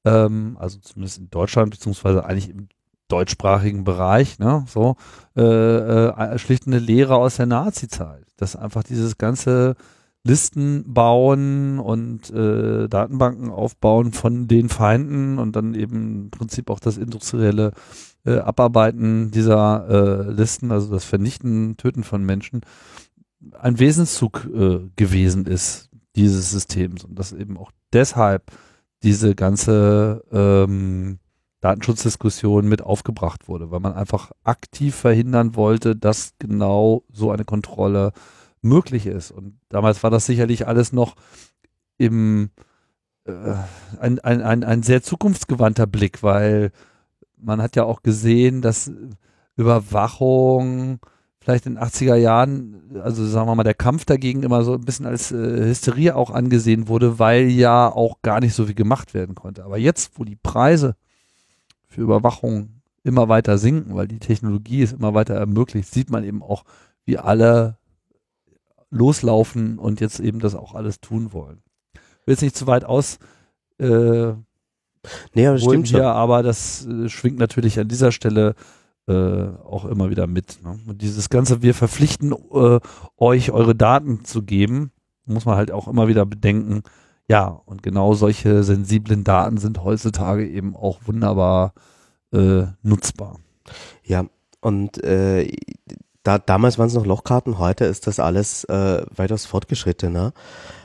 ähm, also zumindest in Deutschland, beziehungsweise eigentlich im deutschsprachigen Bereich, ne, so, äh, äh, schlicht eine Lehre aus der Nazi-Zeit. Dass einfach dieses ganze Listen bauen und äh, Datenbanken aufbauen von den Feinden und dann eben im Prinzip auch das industrielle äh, Abarbeiten dieser äh, Listen, also das Vernichten, Töten von Menschen, ein Wesenszug äh, gewesen ist dieses Systems und das eben auch deshalb diese ganze ähm, Datenschutzdiskussion mit aufgebracht wurde, weil man einfach aktiv verhindern wollte, dass genau so eine Kontrolle möglich ist. Und damals war das sicherlich alles noch im äh, ein, ein, ein, ein sehr zukunftsgewandter Blick, weil man hat ja auch gesehen, dass Überwachung vielleicht in den 80er Jahren, also sagen wir mal, der Kampf dagegen immer so ein bisschen als äh, Hysterie auch angesehen wurde, weil ja auch gar nicht so viel gemacht werden konnte. Aber jetzt, wo die Preise für Überwachung immer weiter sinken, weil die Technologie es immer weiter ermöglicht, sieht man eben auch, wie alle loslaufen und jetzt eben das auch alles tun wollen. Will jetzt nicht zu weit aus äh, nee, aber stimmt hier, schon. aber das äh, schwingt natürlich an dieser Stelle äh, auch immer wieder mit. Ne? Und dieses Ganze, wir verpflichten äh, euch eure Daten zu geben, muss man halt auch immer wieder bedenken. Ja, und genau solche sensiblen Daten sind heutzutage eben auch wunderbar äh, nutzbar. Ja, und äh, da, damals waren es noch Lochkarten, heute ist das alles äh, weitaus fortgeschrittener.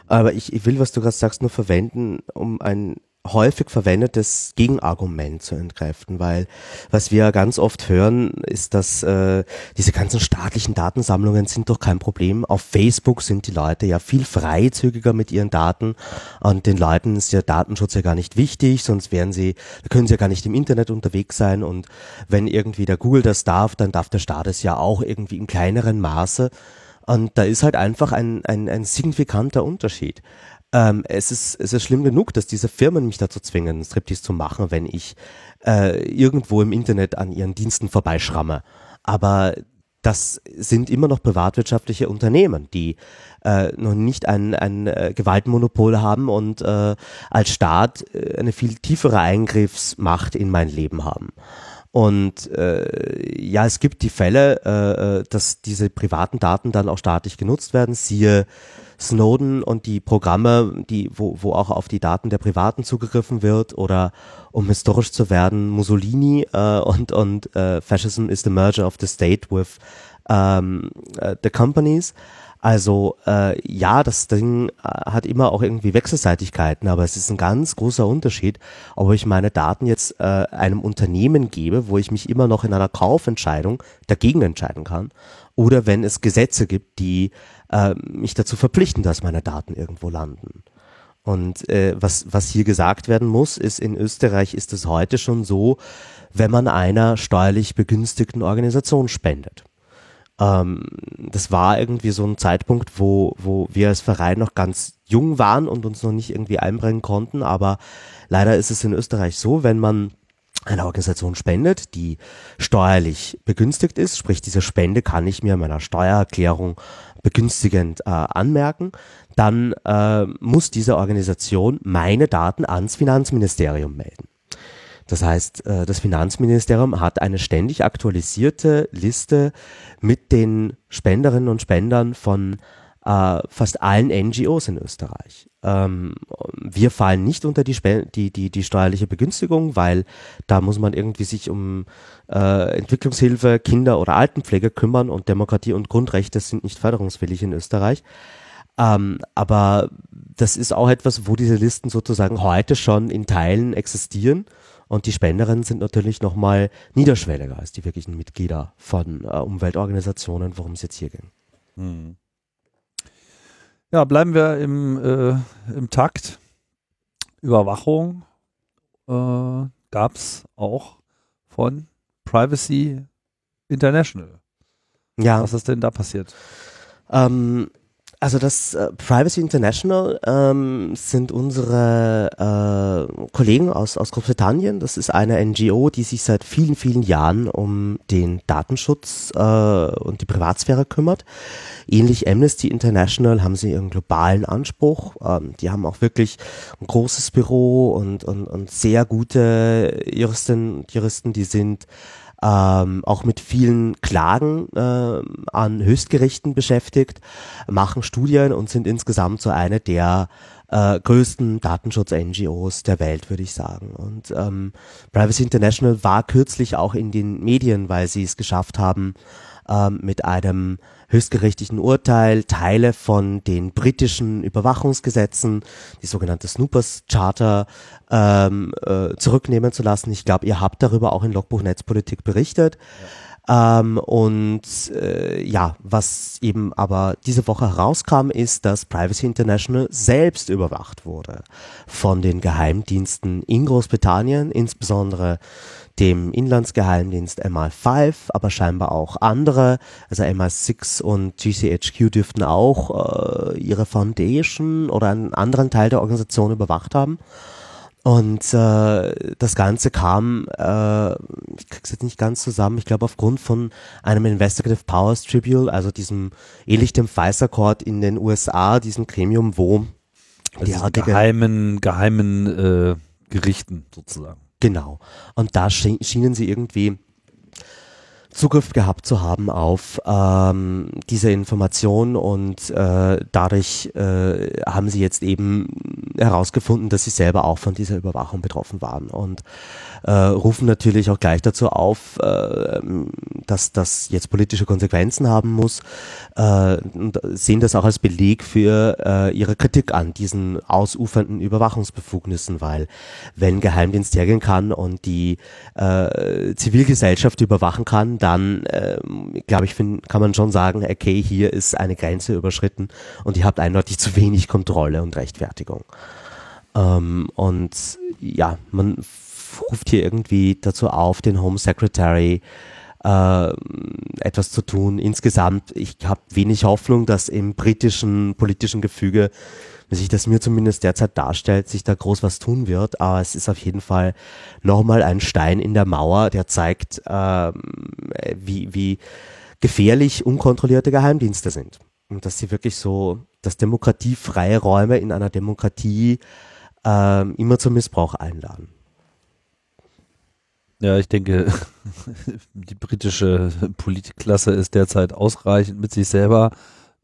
Aber ich, ich will, was du gerade sagst, nur verwenden, um ein häufig verwendetes Gegenargument zu entkräften, weil was wir ganz oft hören, ist, dass äh, diese ganzen staatlichen Datensammlungen sind doch kein Problem. Auf Facebook sind die Leute ja viel freizügiger mit ihren Daten und den Leuten ist der Datenschutz ja gar nicht wichtig, sonst wären sie, können sie ja gar nicht im Internet unterwegs sein und wenn irgendwie der Google das darf, dann darf der Staat es ja auch irgendwie in kleineren Maße. Und da ist halt einfach ein, ein, ein signifikanter Unterschied. Ähm, es, ist, es ist schlimm genug, dass diese Firmen mich dazu zwingen, Striptease zu machen, wenn ich äh, irgendwo im Internet an ihren Diensten vorbeischramme. Aber das sind immer noch privatwirtschaftliche Unternehmen, die äh, noch nicht ein, ein äh, Gewaltmonopol haben und äh, als Staat äh, eine viel tiefere Eingriffsmacht in mein Leben haben. Und äh, ja, es gibt die Fälle, äh, äh dass diese privaten Daten dann auch staatlich genutzt werden. Siehe Snowden und die Programme, die, wo, wo auch auf die Daten der Privaten zugegriffen wird oder um historisch zu werden, Mussolini äh, und, und äh, Fascism is the merger of the state with ähm, uh, the companies. Also äh, ja, das Ding äh, hat immer auch irgendwie Wechselseitigkeiten, aber es ist ein ganz großer Unterschied, ob ich meine Daten jetzt äh, einem Unternehmen gebe, wo ich mich immer noch in einer Kaufentscheidung dagegen entscheiden kann, oder wenn es Gesetze gibt, die äh, mich dazu verpflichten, dass meine Daten irgendwo landen. Und äh, was, was hier gesagt werden muss, ist, in Österreich ist es heute schon so, wenn man einer steuerlich begünstigten Organisation spendet. Ähm, das war irgendwie so ein Zeitpunkt, wo, wo wir als Verein noch ganz jung waren und uns noch nicht irgendwie einbringen konnten. Aber leider ist es in Österreich so, wenn man eine Organisation spendet, die steuerlich begünstigt ist, sprich diese Spende kann ich mir in meiner Steuererklärung begünstigend äh, anmerken, dann äh, muss diese Organisation meine Daten ans Finanzministerium melden. Das heißt, äh, das Finanzministerium hat eine ständig aktualisierte Liste mit den Spenderinnen und Spendern von äh, fast allen NGOs in Österreich. Ähm, wir fallen nicht unter die, die, die, die steuerliche Begünstigung, weil da muss man irgendwie sich um äh, Entwicklungshilfe, Kinder- oder Altenpflege kümmern und Demokratie und Grundrechte sind nicht förderungswillig in Österreich. Ähm, aber das ist auch etwas, wo diese Listen sozusagen heute schon in Teilen existieren. Und die Spenderinnen sind natürlich nochmal niederschwelliger als die wirklichen Mitglieder von äh, Umweltorganisationen, worum es jetzt hier ging. Hm. Ja, bleiben wir im, äh, im Takt. Überwachung äh, gab es auch von Privacy International. Ja. Was ist denn da passiert? Ähm, also das äh, Privacy International ähm, sind unsere äh, Kollegen aus, aus Großbritannien. Das ist eine NGO, die sich seit vielen, vielen Jahren um den Datenschutz äh, und die Privatsphäre kümmert. Ähnlich Amnesty International haben sie ihren globalen Anspruch. Ähm, die haben auch wirklich ein großes Büro und, und, und sehr gute Juristen, Juristen, die sind ähm, auch mit vielen Klagen äh, an Höchstgerichten beschäftigt, machen Studien und sind insgesamt so eine der äh, größten Datenschutz-NGOs der Welt, würde ich sagen. Und ähm, Privacy International war kürzlich auch in den Medien, weil sie es geschafft haben, ähm, mit einem höchstgerichtlichen Urteil Teile von den britischen Überwachungsgesetzen, die sogenannte Snoopers Charter, ähm, äh, zurücknehmen zu lassen. Ich glaube, ihr habt darüber auch in Logbuch Netzpolitik berichtet. Ja. Ähm, und äh, ja, was eben aber diese Woche herauskam, ist, dass Privacy International selbst überwacht wurde von den Geheimdiensten in Großbritannien, insbesondere dem Inlandsgeheimdienst MI5, aber scheinbar auch andere, also MI6 und GCHQ dürften auch äh, ihre Foundation oder einen anderen Teil der Organisation überwacht haben. Und äh, das Ganze kam, äh, ich krieg's jetzt nicht ganz zusammen, ich glaube aufgrund von einem Investigative Powers Tribunal, also diesem ähnlich dem Pfizer Court in den USA, diesem Gremium, wo also die geheimen, geheimen äh, Gerichten sozusagen. Genau. Und da schien, schienen sie irgendwie Zugriff gehabt zu haben auf ähm, diese Information und äh, dadurch äh, haben sie jetzt eben herausgefunden, dass sie selber auch von dieser Überwachung betroffen waren und äh, rufen natürlich auch gleich dazu auf, äh, dass das jetzt politische Konsequenzen haben muss äh, und sehen das auch als Beleg für äh, ihre Kritik an diesen ausufernden Überwachungsbefugnissen, weil wenn Geheimdienst hergehen kann und die äh, Zivilgesellschaft überwachen kann, dann äh, glaube ich, find, kann man schon sagen, okay, hier ist eine Grenze überschritten und ihr habt eindeutig zu wenig Kontrolle und Rechtfertigung. Ähm, und ja, man ruft hier irgendwie dazu auf, den Home Secretary äh, etwas zu tun. Insgesamt, ich habe wenig Hoffnung, dass im britischen politischen Gefüge, wie sich das mir zumindest derzeit darstellt, sich da groß was tun wird. Aber es ist auf jeden Fall nochmal ein Stein in der Mauer, der zeigt, äh, wie, wie gefährlich unkontrollierte Geheimdienste sind. Und dass sie wirklich so, dass demokratiefreie Räume in einer Demokratie äh, immer zum Missbrauch einladen. Ja, ich denke, [laughs] die britische Politklasse ist derzeit ausreichend mit sich selber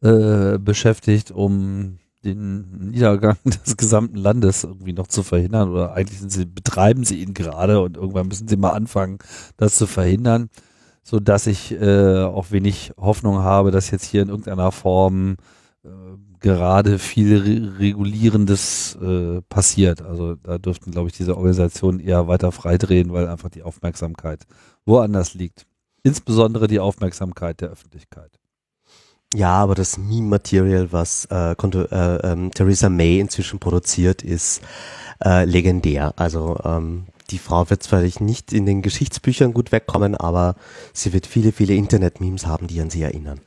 äh, beschäftigt, um den Niedergang [laughs] des gesamten Landes irgendwie noch zu verhindern. Oder eigentlich sie, betreiben sie ihn gerade und irgendwann müssen sie mal anfangen, das zu verhindern, so dass ich äh, auch wenig Hoffnung habe, dass jetzt hier in irgendeiner Form äh, gerade viel Re Regulierendes äh, passiert. Also da dürften, glaube ich, diese Organisationen eher weiter freidrehen, weil einfach die Aufmerksamkeit woanders liegt. Insbesondere die Aufmerksamkeit der Öffentlichkeit. Ja, aber das Meme-Material, was äh, äh, ähm, Theresa May inzwischen produziert, ist äh, legendär. Also ähm, die Frau wird zwar nicht in den Geschichtsbüchern gut wegkommen, aber sie wird viele, viele Internet-Memes haben, die an sie erinnern.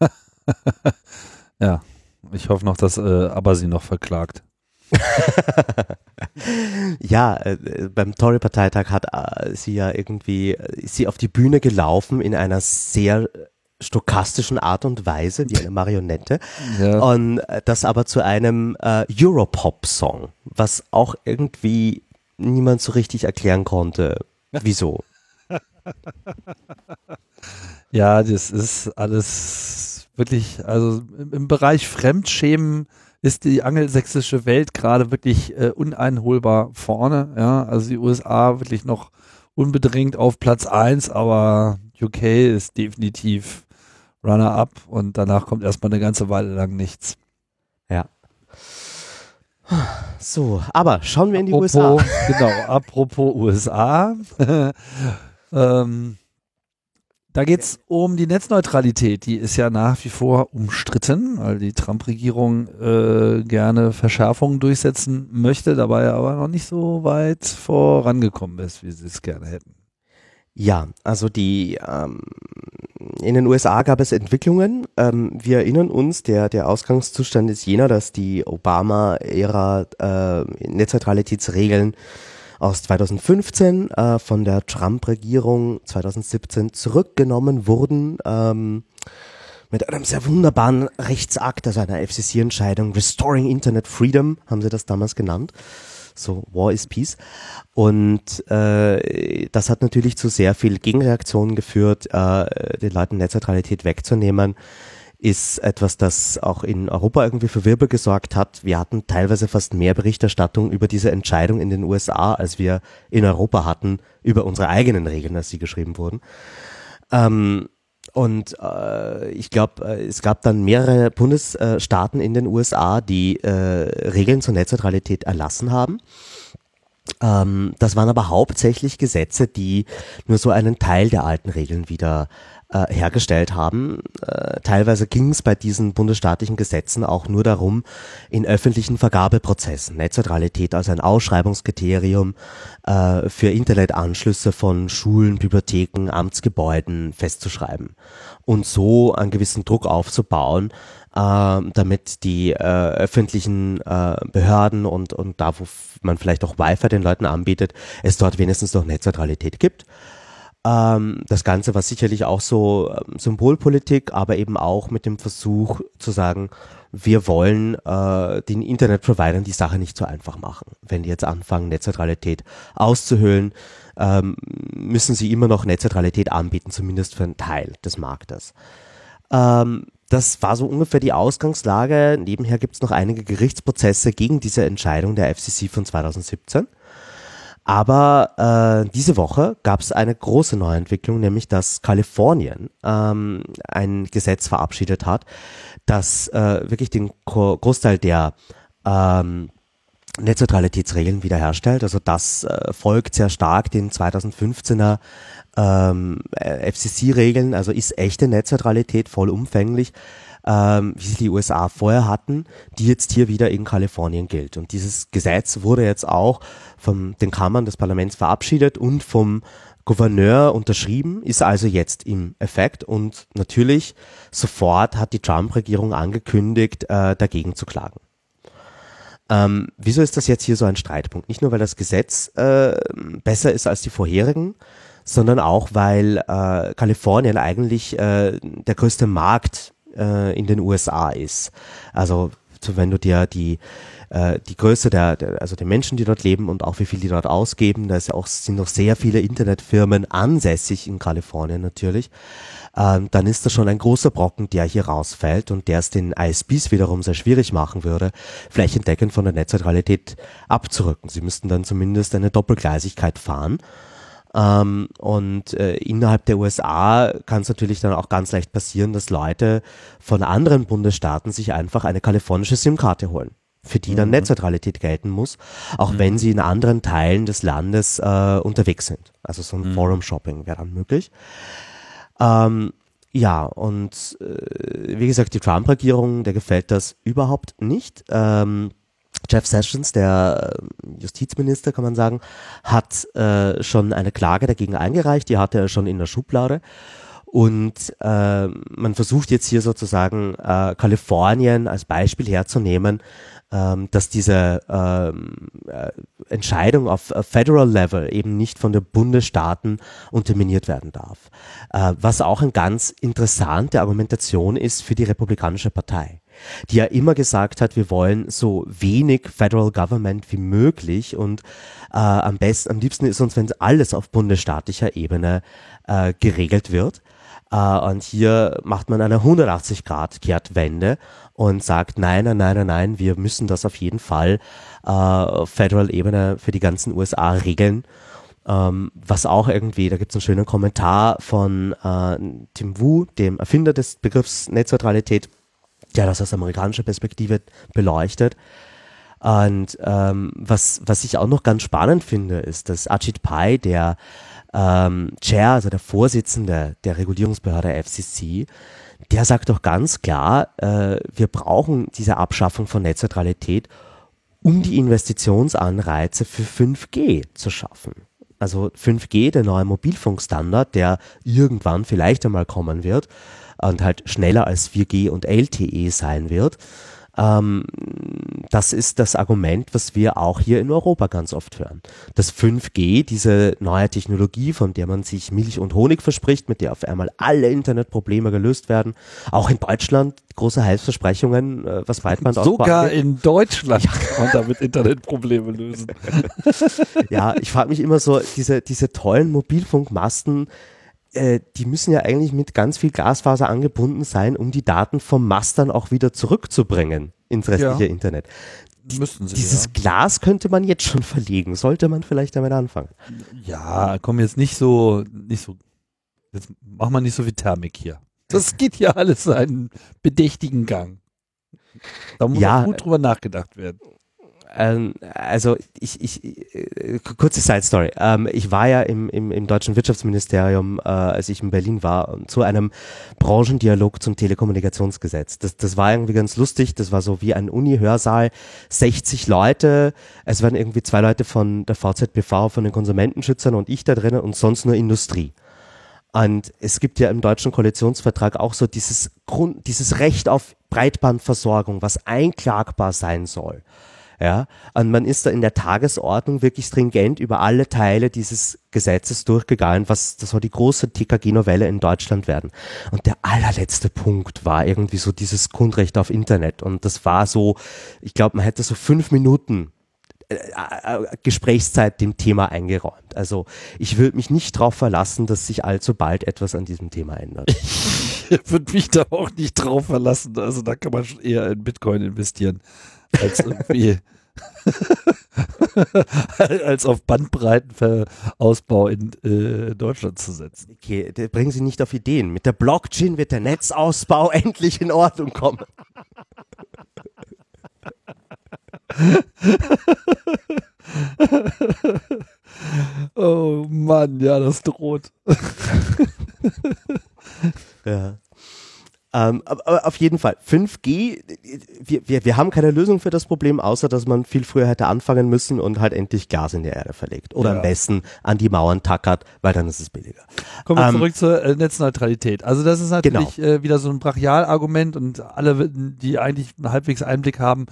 [laughs] ja, ich hoffe noch, dass äh, aber sie noch verklagt. [laughs] ja, äh, beim Tory-Parteitag hat äh, sie ja irgendwie, ist äh, sie auf die Bühne gelaufen in einer sehr stokastischen Art und Weise, wie eine Marionette. [laughs] Ja. Und äh, das aber zu einem äh, Europop-Song, was auch irgendwie niemand so richtig erklären konnte, [laughs] wieso. ja, das ist alles wirklich, also im, Bereich Fremdschämen ist die angelsächsische Welt gerade wirklich äh, uneinholbar vorne. Ja, also die USA wirklich noch unbedingt auf Platz 1, aber UK ist definitiv Runner-up und danach kommt erstmal eine ganze Weile lang nichts. Ja. So, aber schauen wir in die apropos, USA. Genau, apropos USA. [laughs] ähm, da geht es um die Netzneutralität. Die ist ja nach wie vor umstritten, weil die Trump-Regierung äh, gerne Verschärfungen durchsetzen möchte, dabei aber noch nicht so weit vorangekommen ist, wie sie es gerne hätten. Ja, also die ähm, in den USA gab es Entwicklungen. Ähm, wir erinnern uns, der der Ausgangszustand ist jener, dass die Obama-Ära äh, Netzneutralitätsregeln aus 2015 äh, von der Trump-Regierung 2017 zurückgenommen wurden. Ähm, mit einem sehr wunderbaren Rechtsakt, also einer FCC-Entscheidung, Restoring Internet Freedom, haben sie das damals genannt. So, War is Peace. Und äh, das hat natürlich zu sehr viel Gegenreaktionen geführt, äh, den Leuten Netzneutralität wegzunehmen ist etwas, das auch in Europa irgendwie für Wirbel gesorgt hat. Wir hatten teilweise fast mehr Berichterstattung über diese Entscheidung in den USA, als wir in Europa hatten, über unsere eigenen Regeln, als sie geschrieben wurden. Ähm, und äh, ich glaube, äh, es gab dann mehrere Bundesstaaten in den USA, die äh, Regeln zur Netzneutralität erlassen haben. Ähm, das waren aber hauptsächlich Gesetze, die nur so einen Teil der alten Regeln wieder äh, hergestellt haben. Äh, teilweise ging es bei diesen bundesstaatlichen Gesetzen auch nur darum, in öffentlichen Vergabeprozessen Netzneutralität als ein Ausschreibungskriterium äh, für Internetanschlüsse von Schulen, Bibliotheken, Amtsgebäuden festzuschreiben und so einen gewissen Druck aufzubauen, äh, damit die äh, öffentlichen äh, Behörden und, und da, wo man vielleicht auch Wi-Fi den Leuten anbietet, es dort wenigstens noch Netzneutralität gibt. Ähm, das Ganze war sicherlich auch so ähm, Symbolpolitik, aber eben auch mit dem Versuch zu sagen, wir wollen äh, den Internetprovidern die Sache nicht so einfach machen. Wenn die jetzt anfangen, Netzneutralität auszuhöhlen, ähm, müssen sie immer noch Netzneutralität anbieten, zumindest für einen Teil des Marktes. Ähm, das war so ungefähr die Ausgangslage. Nebenher gibt es noch einige Gerichtsprozesse gegen diese Entscheidung der FCC von 2017. Aber äh, diese Woche gab es eine große Neuentwicklung, nämlich dass Kalifornien ähm, ein Gesetz verabschiedet hat, das äh, wirklich den Großteil der ähm, Netzneutralitätsregeln wiederherstellt. Also das äh, folgt sehr stark den 2015er ähm, FCC-Regeln, also ist echte Netzneutralität vollumfänglich, ähm, wie sie die USA vorher hatten, die jetzt hier wieder in Kalifornien gilt. Und dieses Gesetz wurde jetzt auch von den Kammern des Parlaments verabschiedet und vom Gouverneur unterschrieben, ist also jetzt im Effekt und natürlich sofort hat die Trump-Regierung angekündigt, äh, dagegen zu klagen. Ähm, wieso ist das jetzt hier so ein Streitpunkt? Nicht nur, weil das Gesetz äh, besser ist als die vorherigen, sondern auch, weil äh, Kalifornien eigentlich äh, der größte Markt äh, in den USA ist. Also so wenn du dir die äh, die Größe der, der, also der Menschen, die dort leben und auch wie viel die dort ausgeben, da ist ja auch, sind noch sehr viele Internetfirmen ansässig in Kalifornien natürlich, ähm, dann ist das schon ein großer Brocken, der hier rausfällt und der es den ISPs wiederum sehr schwierig machen würde, flächendeckend von der Netzneutralität abzurücken. Sie müssten dann zumindest eine Doppelgleisigkeit fahren. Ähm, und äh, innerhalb der USA kann es natürlich dann auch ganz leicht passieren, dass Leute von anderen Bundesstaaten sich einfach eine kalifornische SIM-Karte holen für die dann mhm. Netzneutralität gelten muss, auch mhm. wenn sie in anderen Teilen des Landes äh, unterwegs sind. Also so ein mhm. Forum-Shopping wäre dann möglich. Ähm, ja, und äh, wie gesagt, die Trump-Regierung, der gefällt das überhaupt nicht. Ähm, Jeff Sessions, der äh, Justizminister, kann man sagen, hat äh, schon eine Klage dagegen eingereicht. Die hatte er schon in der Schublade. Und äh, man versucht jetzt hier sozusagen äh, Kalifornien als Beispiel herzunehmen, ähm, dass diese ähm, äh, Entscheidung auf Federal Level eben nicht von den Bundesstaaten unterminiert werden darf. Äh, was auch eine ganz interessante Argumentation ist für die Republikanische Partei die ja immer gesagt hat, wir wollen so wenig Federal Government wie möglich und äh, am besten, am liebsten ist uns, wenn alles auf bundesstaatlicher Ebene äh, geregelt wird. Uh, und hier macht man eine 180-Grad-Kehrtwende und sagt, nein, nein, nein, nein, wir müssen das auf jeden Fall uh, Federal-Ebene für die ganzen USA regeln. Ähm, was auch irgendwie, da gibt es einen schönen Kommentar von uh, Tim Wu, dem Erfinder des Begriffs Netzneutralität, der das aus amerikanischer Perspektive beleuchtet. Und ähm, was, was ich auch noch ganz spannend finde, ist, dass Ajit Pai, der ähm, Chair, also der Vorsitzende der Regulierungsbehörde FCC, der sagt doch ganz klar, äh, wir brauchen diese Abschaffung von Netzneutralität, um die Investitionsanreize für 5G zu schaffen. Also 5G, der neue Mobilfunkstandard, der irgendwann vielleicht einmal kommen wird und halt schneller als 4G und LTE sein wird. Ähm, das ist das Argument, was wir auch hier in Europa ganz oft hören. Das 5G, diese neue Technologie, von der man sich Milch und Honig verspricht, mit der auf einmal alle Internetprobleme gelöst werden. Auch in Deutschland große Heilsversprechungen, äh, was Breitbandausbau Sogar in Deutschland ja. kann man damit Internetprobleme lösen. [laughs] ja, ich frage mich immer so, diese, diese tollen Mobilfunkmasten, äh, die müssen ja eigentlich mit ganz viel Glasfaser angebunden sein, um die Daten vom Mast dann auch wieder zurückzubringen ins restliche ja. Internet. Die, Müssten sie, dieses ja. Glas könnte man jetzt schon verlegen. Sollte man vielleicht damit anfangen? Ja, komm jetzt nicht so, nicht so, jetzt mach mal nicht so viel Thermik hier. Das [laughs] geht ja alles seinen bedächtigen Gang. Da muss ja, gut drüber nachgedacht werden. Ähm, also ich, ich, äh, kurze Side Story. Ähm, ich war ja im, im, im deutschen Wirtschaftsministerium, äh, als ich in Berlin war, zu einem Branchendialog zum Telekommunikationsgesetz. Das, das war irgendwie ganz lustig. Das war so wie ein Uni-Hörsaal, 60 Leute. Es waren irgendwie zwei Leute von der VZBV, von den Konsumentenschützern und ich da drinnen und sonst nur Industrie. Und es gibt ja im deutschen Koalitionsvertrag auch so dieses Grund, dieses Recht auf Breitbandversorgung, was einklagbar sein soll. Ja, und man ist da in der Tagesordnung wirklich stringent über alle Teile dieses Gesetzes durchgegangen, was das soll die große TKG-Novelle in Deutschland werden. Und der allerletzte Punkt war irgendwie so dieses Grundrecht auf Internet. Und das war so, ich glaube, man hätte so fünf Minuten äh, äh, Gesprächszeit dem Thema eingeräumt. Also ich würde mich nicht darauf verlassen, dass sich allzu bald etwas an diesem Thema ändert. [laughs] Ich würde mich da auch nicht drauf verlassen. Also da kann man schon eher in Bitcoin investieren, als irgendwie [laughs] als auf Bandbreitenausbau in äh, Deutschland zu setzen. Okay, bringen Sie nicht auf Ideen. Mit der Blockchain wird der Netzausbau [laughs] endlich in Ordnung kommen. [laughs] oh Mann, ja, das droht. ja. Ähm, aber auf jeden Fall, 5G, wir, wir, wir haben keine Lösung für das Problem, außer dass man viel früher hätte anfangen müssen und halt endlich Gas in die Erde verlegt. Oder ja. am besten an die Mauern tackert, weil dann ist es billiger. Kommen wir ähm, zurück zur äh, Netzneutralität. Also das ist natürlich genau. äh, wieder so ein Brachialargument und alle, die eigentlich einen halbwegs Einblick haben,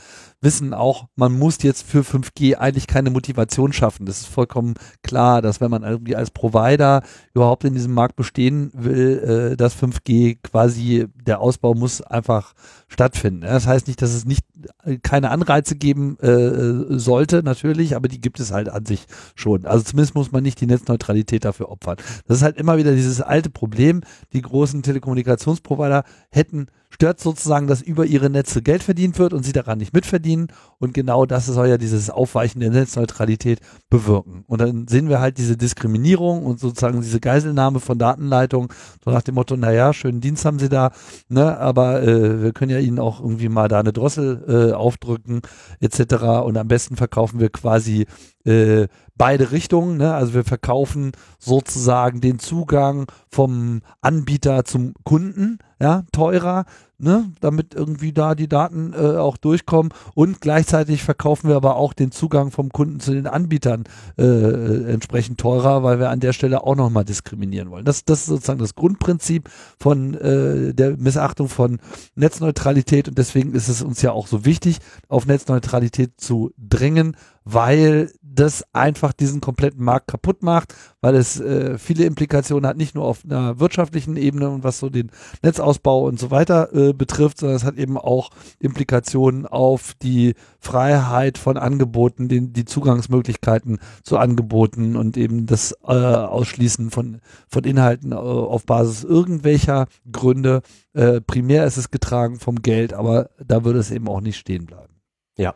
wissen auch, man muss jetzt für 5G eigentlich keine Motivation schaffen. Das ist vollkommen klar, dass wenn man irgendwie als Provider überhaupt in diesem Markt bestehen will, äh, dass 5G quasi der Ausbau muss einfach stattfinden. Das heißt nicht, dass es nicht äh, keine Anreize geben äh, sollte, natürlich, aber die gibt es halt an sich schon. Also zumindest muss man nicht die Netzneutralität dafür opfern. Das ist halt immer wieder dieses alte Problem. Die großen Telekommunikationsprovider hätten stört sozusagen, dass über ihre Netze Geld verdient wird und sie daran nicht mitverdienen. Und genau das soll ja dieses Aufweichen der Netzneutralität bewirken. Und dann sehen wir halt diese Diskriminierung und sozusagen diese Geiselnahme von Datenleitungen, so nach dem Motto, naja, schönen Dienst haben sie da, ne, aber äh, wir können ja ihnen auch irgendwie mal da eine Drossel äh, aufdrücken, etc. Und am besten verkaufen wir quasi äh, beide Richtungen. Ne? Also wir verkaufen sozusagen den Zugang vom Anbieter zum Kunden, ja, teurer, ne, damit irgendwie da die Daten äh, auch durchkommen und gleichzeitig verkaufen wir aber auch den Zugang vom Kunden zu den Anbietern äh, entsprechend teurer, weil wir an der Stelle auch nochmal diskriminieren wollen. Das, das ist sozusagen das Grundprinzip von äh, der Missachtung von Netzneutralität und deswegen ist es uns ja auch so wichtig, auf Netzneutralität zu drängen, weil das einfach diesen kompletten Markt kaputt macht, weil es äh, viele Implikationen hat, nicht nur auf einer wirtschaftlichen Ebene und was so den Netzausbau und so weiter äh, betrifft, sondern es hat eben auch Implikationen auf die Freiheit von Angeboten, den, die Zugangsmöglichkeiten zu Angeboten und eben das äh, Ausschließen von, von Inhalten äh, auf Basis irgendwelcher Gründe. Äh, primär ist es getragen vom Geld, aber da würde es eben auch nicht stehen bleiben. Ja.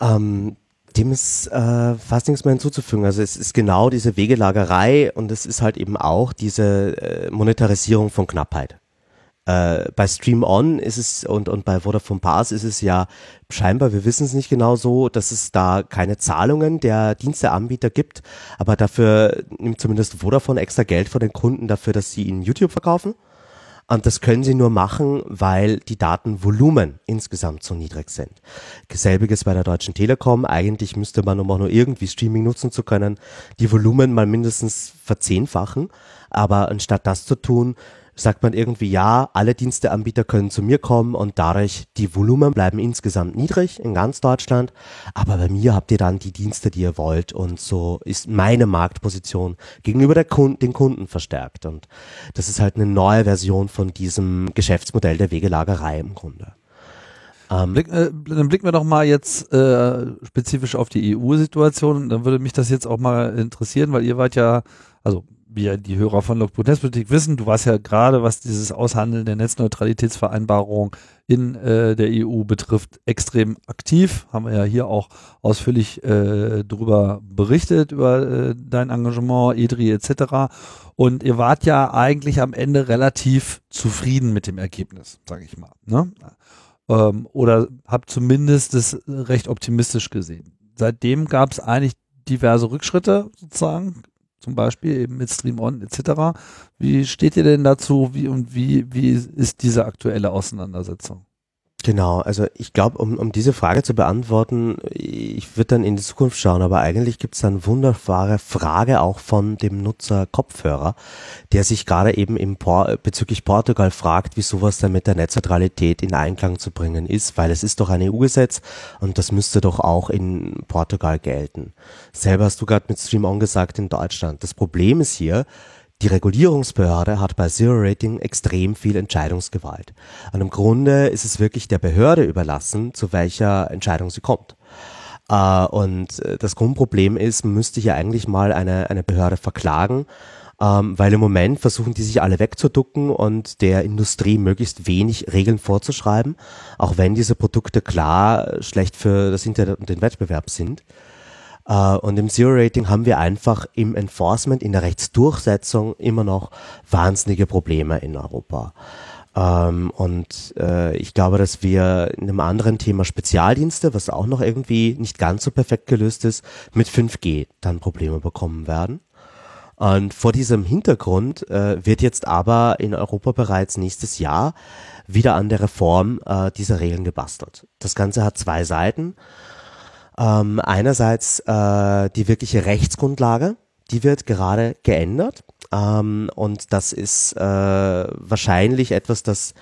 Ähm, dem ist äh, fast nichts mehr hinzuzufügen. Also es ist genau diese Wegelagerei und es ist halt eben auch diese äh, Monetarisierung von Knappheit. Äh, bei Stream On ist es und, und bei Vodafone Pass ist es ja scheinbar, wir wissen es nicht genau so, dass es da keine Zahlungen der Diensteanbieter gibt, aber dafür nimmt zumindest Vodafone extra Geld von den Kunden dafür, dass sie ihnen YouTube verkaufen. Und das können sie nur machen, weil die Datenvolumen insgesamt so niedrig sind. Selbiges bei der Deutschen Telekom. Eigentlich müsste man, um auch nur irgendwie Streaming nutzen zu können, die Volumen mal mindestens verzehnfachen. Aber anstatt das zu tun, sagt man irgendwie, ja, alle Diensteanbieter können zu mir kommen und dadurch die Volumen bleiben insgesamt niedrig in ganz Deutschland. Aber bei mir habt ihr dann die Dienste, die ihr wollt und so ist meine Marktposition gegenüber der Kunden, den Kunden verstärkt. Und das ist halt eine neue Version von diesem Geschäftsmodell der Wegelagerei im Grunde. Ähm, Blick, äh, dann blicken wir doch mal jetzt äh, spezifisch auf die EU-Situation. Dann würde mich das jetzt auch mal interessieren, weil ihr wart ja, also wie ja die Hörer von Logbuch Netzpolitik wissen, du warst ja gerade, was dieses Aushandeln der Netzneutralitätsvereinbarung in äh, der EU betrifft, extrem aktiv. Haben wir ja hier auch ausführlich äh, darüber berichtet, über äh, dein Engagement, EDRI etc. Und ihr wart ja eigentlich am Ende relativ zufrieden mit dem Ergebnis, sage ich mal. Ne? Ähm, oder habt zumindest es recht optimistisch gesehen. Seitdem gab es eigentlich diverse Rückschritte sozusagen zum Beispiel eben mit Stream On etc. Wie steht ihr denn dazu? Wie und wie, wie ist diese aktuelle Auseinandersetzung? Genau, also ich glaube, um, um diese Frage zu beantworten, ich würde dann in die Zukunft schauen, aber eigentlich gibt es eine wunderbare Frage auch von dem Nutzer Kopfhörer, der sich gerade eben im Por bezüglich Portugal fragt, wie sowas dann mit der Netzneutralität in Einklang zu bringen ist, weil es ist doch ein EU-Gesetz und das müsste doch auch in Portugal gelten. Selber hast du gerade mit Stream On gesagt in Deutschland. Das Problem ist hier, die Regulierungsbehörde hat bei Zero Rating extrem viel Entscheidungsgewalt. Und im Grunde ist es wirklich der Behörde überlassen, zu welcher Entscheidung sie kommt. Äh, und äh, das Grundproblem ist, müsste hier eigentlich mal eine, eine Behörde verklagen, ähm, weil im Moment versuchen die sich alle wegzuducken und der Industrie möglichst wenig Regeln vorzuschreiben, auch wenn diese Produkte klar schlecht für das Internet und den Wettbewerb sind. Uh, und im Zero-Rating haben wir einfach im Enforcement, in der Rechtsdurchsetzung immer noch wahnsinnige Probleme in Europa. Ähm, und äh, ich glaube, dass wir in einem anderen Thema Spezialdienste, was auch noch irgendwie nicht ganz so perfekt gelöst ist, mit 5G dann Probleme bekommen werden. Und vor diesem Hintergrund äh, wird jetzt aber in Europa bereits nächstes Jahr wieder an der Reform äh, dieser Regeln gebastelt. Das Ganze hat zwei Seiten. Ähm, einerseits äh, die wirkliche Rechtsgrundlage, die wird gerade geändert. Ähm, und das ist äh, wahrscheinlich etwas, das,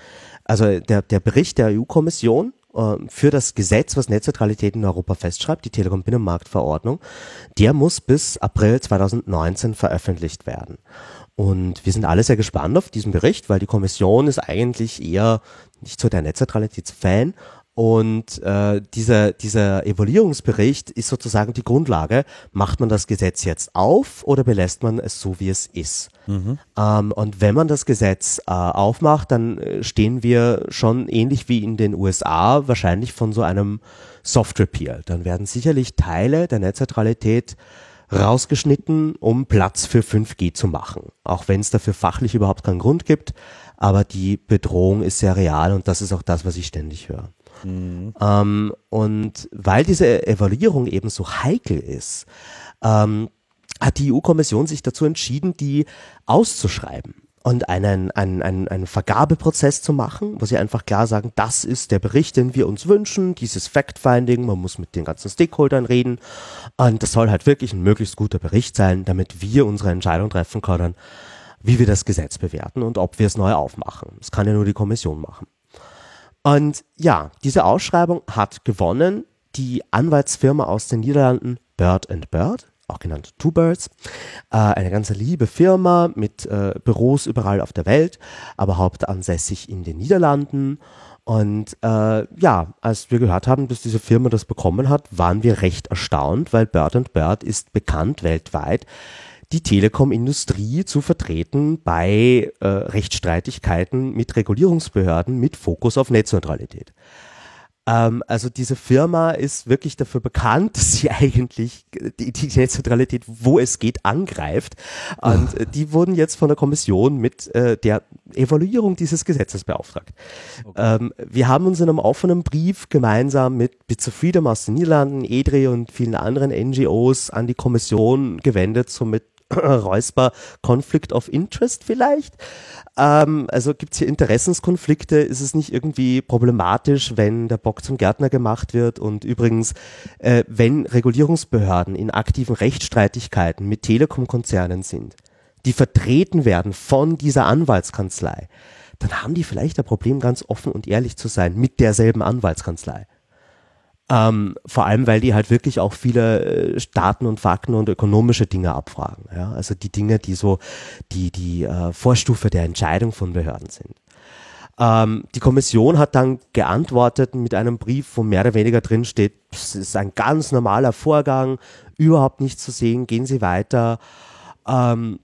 also der, der Bericht der EU-Kommission äh, für das Gesetz, was Netzneutralität in Europa festschreibt, die Telekom-Binnenmarktverordnung, der muss bis April 2019 veröffentlicht werden. Und wir sind alle sehr gespannt auf diesen Bericht, weil die Kommission ist eigentlich eher nicht so der Netzneutralitätsfan, und äh, dieser, dieser Evaluierungsbericht ist sozusagen die Grundlage. Macht man das Gesetz jetzt auf oder belässt man es so, wie es ist? Mhm. Ähm, und wenn man das Gesetz äh, aufmacht, dann äh, stehen wir schon ähnlich wie in den USA wahrscheinlich von so einem Soft Repeal. Dann werden sicherlich Teile der Netzneutralität rausgeschnitten, um Platz für 5G zu machen. Auch wenn es dafür fachlich überhaupt keinen Grund gibt. Aber die Bedrohung ist sehr real und das ist auch das, was ich ständig höre. Mhm. Ähm, und weil diese Evaluierung eben so heikel ist, ähm, hat die EU-Kommission sich dazu entschieden, die auszuschreiben und einen, einen, einen, einen Vergabeprozess zu machen, wo sie einfach klar sagen, das ist der Bericht, den wir uns wünschen, dieses Fact-Finding, man muss mit den ganzen Stakeholdern reden und das soll halt wirklich ein möglichst guter Bericht sein, damit wir unsere Entscheidung treffen können, wie wir das Gesetz bewerten und ob wir es neu aufmachen. Das kann ja nur die Kommission machen. Und ja, diese Ausschreibung hat gewonnen die Anwaltsfirma aus den Niederlanden Bird and Bird, auch genannt Two Birds, äh, eine ganz liebe Firma mit äh, Büros überall auf der Welt, aber hauptansässig in den Niederlanden. Und äh, ja, als wir gehört haben, dass diese Firma das bekommen hat, waren wir recht erstaunt, weil Bird and Bird ist bekannt weltweit die Telekom-Industrie zu vertreten bei äh, Rechtsstreitigkeiten mit Regulierungsbehörden mit Fokus auf Netzneutralität. Ähm, also diese Firma ist wirklich dafür bekannt, [laughs] dass sie eigentlich die, die Netzneutralität, wo es geht, angreift. Und äh, die wurden jetzt von der Kommission mit äh, der Evaluierung dieses Gesetzes beauftragt. Okay. Ähm, wir haben uns in einem offenen Brief gemeinsam mit Bits of Freedom aus den Niederlanden, EDRE und vielen anderen NGOs an die Kommission gewendet, somit Räusper Conflict of Interest vielleicht. Ähm, also gibt es hier Interessenskonflikte? Ist es nicht irgendwie problematisch, wenn der Bock zum Gärtner gemacht wird? Und übrigens, äh, wenn Regulierungsbehörden in aktiven Rechtsstreitigkeiten mit Telekom-Konzernen sind, die vertreten werden von dieser Anwaltskanzlei, dann haben die vielleicht ein Problem, ganz offen und ehrlich zu sein mit derselben Anwaltskanzlei. Ähm, vor allem, weil die halt wirklich auch viele äh, Daten und Fakten und ökonomische Dinge abfragen. Ja? Also die Dinge, die so die, die äh, Vorstufe der Entscheidung von Behörden sind. Ähm, die Kommission hat dann geantwortet mit einem Brief, wo mehr oder weniger drin steht, es ist ein ganz normaler Vorgang, überhaupt nichts zu sehen, gehen Sie weiter. Ähm,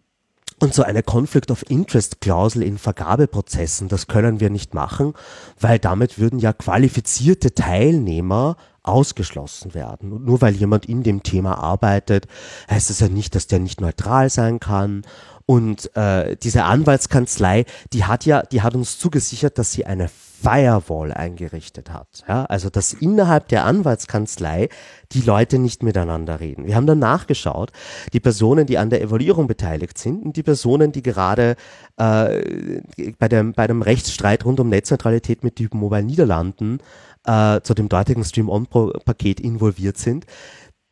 und so eine Conflict of Interest Klausel in Vergabeprozessen, das können wir nicht machen, weil damit würden ja qualifizierte Teilnehmer ausgeschlossen werden. Und nur weil jemand in dem Thema arbeitet, heißt es ja nicht, dass der nicht neutral sein kann. Und äh, diese Anwaltskanzlei, die hat ja, die hat uns zugesichert, dass sie eine Firewall eingerichtet hat. Ja? Also dass innerhalb der Anwaltskanzlei die Leute nicht miteinander reden. Wir haben dann nachgeschaut, die Personen, die an der Evaluierung beteiligt sind und die Personen, die gerade äh, bei, dem, bei dem Rechtsstreit rund um Netzneutralität mit Typen Mobile Niederlanden äh, zu dem dortigen Stream-On-Paket involviert sind.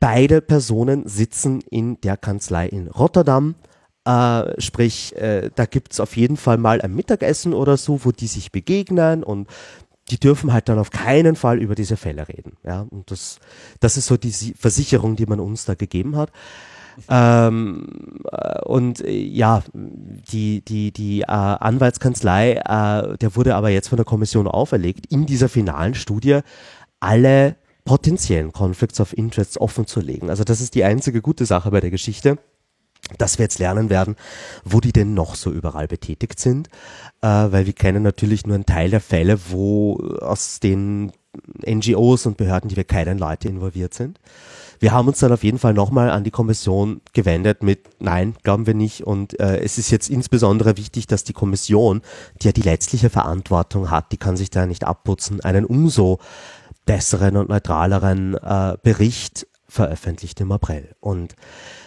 Beide Personen sitzen in der Kanzlei in Rotterdam. Äh, sprich, äh, da gibt's auf jeden Fall mal ein Mittagessen oder so, wo die sich begegnen und die dürfen halt dann auf keinen Fall über diese Fälle reden. Ja, und das, das ist so die Versicherung, die man uns da gegeben hat. Ähm, äh, und äh, ja, die, die, die äh, Anwaltskanzlei, äh, der wurde aber jetzt von der Kommission auferlegt, in dieser finalen Studie alle potenziellen Conflicts of Interests offen zu legen. Also das ist die einzige gute Sache bei der Geschichte dass wir jetzt lernen werden, wo die denn noch so überall betätigt sind, äh, weil wir kennen natürlich nur einen Teil der Fälle, wo aus den NGOs und Behörden, die wir kennen, Leute involviert sind. Wir haben uns dann auf jeden Fall nochmal an die Kommission gewendet mit Nein, glauben wir nicht. Und äh, es ist jetzt insbesondere wichtig, dass die Kommission, die ja die letztliche Verantwortung hat, die kann sich da nicht abputzen, einen umso besseren und neutraleren äh, Bericht veröffentlicht im April. Und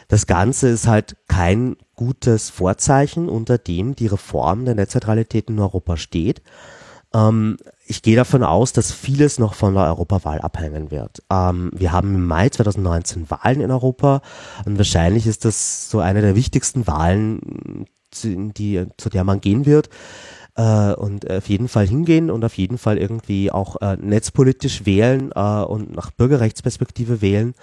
das Ganze ist halt kein gutes Vorzeichen, unter dem die Reform der Netzneutralität in Europa steht. Ähm, ich gehe davon aus, dass vieles noch von der Europawahl abhängen wird. Ähm, wir haben im Mai 2019 Wahlen in Europa und wahrscheinlich ist das so eine der wichtigsten Wahlen, die, zu der man gehen wird. Äh, und auf jeden Fall hingehen und auf jeden Fall irgendwie auch äh, netzpolitisch wählen äh, und nach Bürgerrechtsperspektive wählen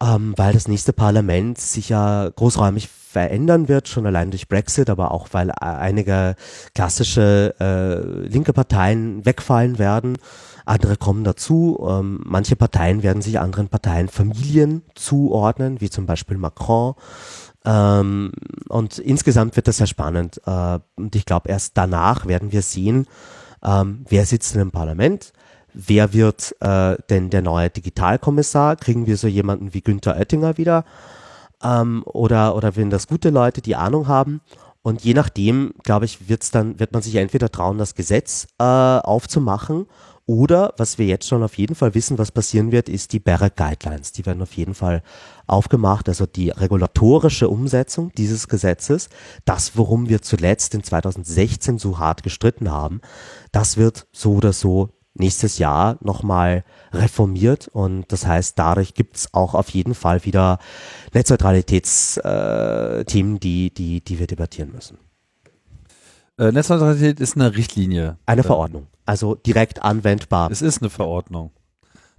ähm, weil das nächste Parlament sich ja großräumig verändern wird, schon allein durch Brexit, aber auch weil einige klassische äh, linke Parteien wegfallen werden. Andere kommen dazu. Ähm, manche Parteien werden sich anderen Parteien Familien zuordnen, wie zum Beispiel Macron. Ähm, und insgesamt wird das sehr spannend. Äh, und ich glaube, erst danach werden wir sehen, ähm, wer sitzt in dem Parlament wer wird äh, denn der neue Digitalkommissar? Kriegen wir so jemanden wie Günther Oettinger wieder? Ähm, oder, oder wenn das gute Leute, die Ahnung haben? Und je nachdem, glaube ich, wird's dann, wird man sich entweder trauen, das Gesetz äh, aufzumachen oder, was wir jetzt schon auf jeden Fall wissen, was passieren wird, ist die BEREC Guidelines. Die werden auf jeden Fall aufgemacht, also die regulatorische Umsetzung dieses Gesetzes, das, worum wir zuletzt in 2016 so hart gestritten haben, das wird so oder so nächstes Jahr nochmal reformiert und das heißt, dadurch gibt's auch auf jeden Fall wieder Netzneutralitätsthemen, die, die, die wir debattieren müssen. Äh, Netzneutralität ist eine Richtlinie. Eine Verordnung, also direkt anwendbar. Es ist eine Verordnung,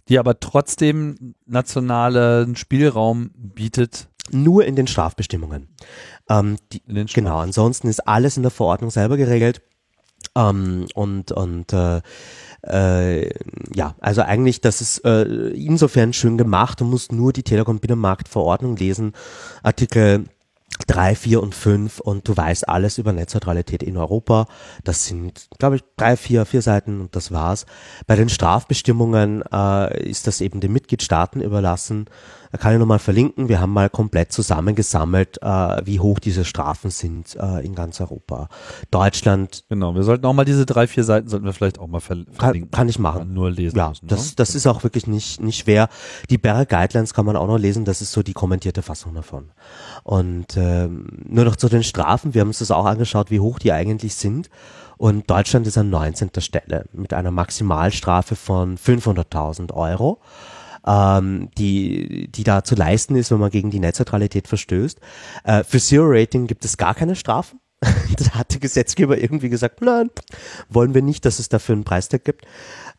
die aber trotzdem nationalen Spielraum bietet. Nur in den Strafbestimmungen. Ähm, die, in den Straf genau, ansonsten ist alles in der Verordnung selber geregelt. Ähm, und und äh, äh, ja, also eigentlich, das ist äh, insofern schön gemacht. Du musst nur die Telekom-Binnenmarktverordnung lesen, Artikel 3, 4 und 5 und du weißt alles über Netzneutralität in Europa. Das sind, glaube ich, drei, vier, vier Seiten und das war's. Bei den Strafbestimmungen äh, ist das eben den Mitgliedstaaten überlassen. Da kann ich nochmal verlinken. Wir haben mal komplett zusammengesammelt, äh, wie hoch diese Strafen sind äh, in ganz Europa. Deutschland. Genau, wir sollten auch mal diese drei, vier Seiten sollten wir vielleicht auch mal verlinken. Kann, kann ich machen. Nur lesen. Ja, müssen, das, ne? das ist auch wirklich nicht, nicht schwer. Die Berre Guidelines kann man auch noch lesen. Das ist so die kommentierte Fassung davon. Und ähm, nur noch zu den Strafen. Wir haben uns das auch angeschaut, wie hoch die eigentlich sind. Und Deutschland ist an 19. Stelle mit einer Maximalstrafe von 500.000 Euro ähm, die, die da zu leisten ist, wenn man gegen die Netzneutralität verstößt. Äh, für Zero Rating gibt es gar keine Strafen. [laughs] da hat der Gesetzgeber irgendwie gesagt, nein, wollen wir nicht, dass es dafür einen Preistag gibt.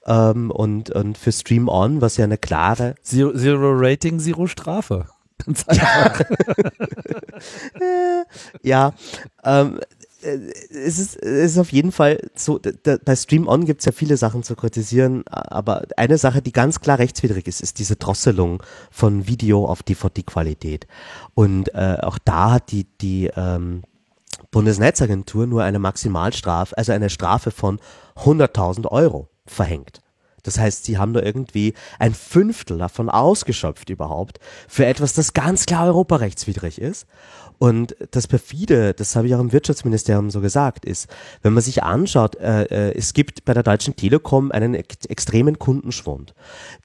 Ähm, und, und für Stream On, was ja eine klare Zero, Zero Rating, Zero Strafe. [laughs] [laughs] Ganz einfach. ja, ähm, äh, es ist, es ist auf jeden Fall so, da, bei Stream On gibt es ja viele Sachen zu kritisieren, aber eine Sache, die ganz klar rechtswidrig ist, ist diese Drosselung von Video auf DVD-Qualität. Und äh, auch da hat die, die ähm, Bundesnetzagentur nur eine Maximalstrafe, also eine Strafe von 100.000 Euro verhängt. Das heißt, sie haben da irgendwie ein Fünftel davon ausgeschöpft überhaupt für etwas, das ganz klar europarechtswidrig ist. Und das perfide, das habe ich auch im Wirtschaftsministerium so gesagt, ist, wenn man sich anschaut, äh, äh, es gibt bei der Deutschen Telekom einen ex extremen Kundenschwund.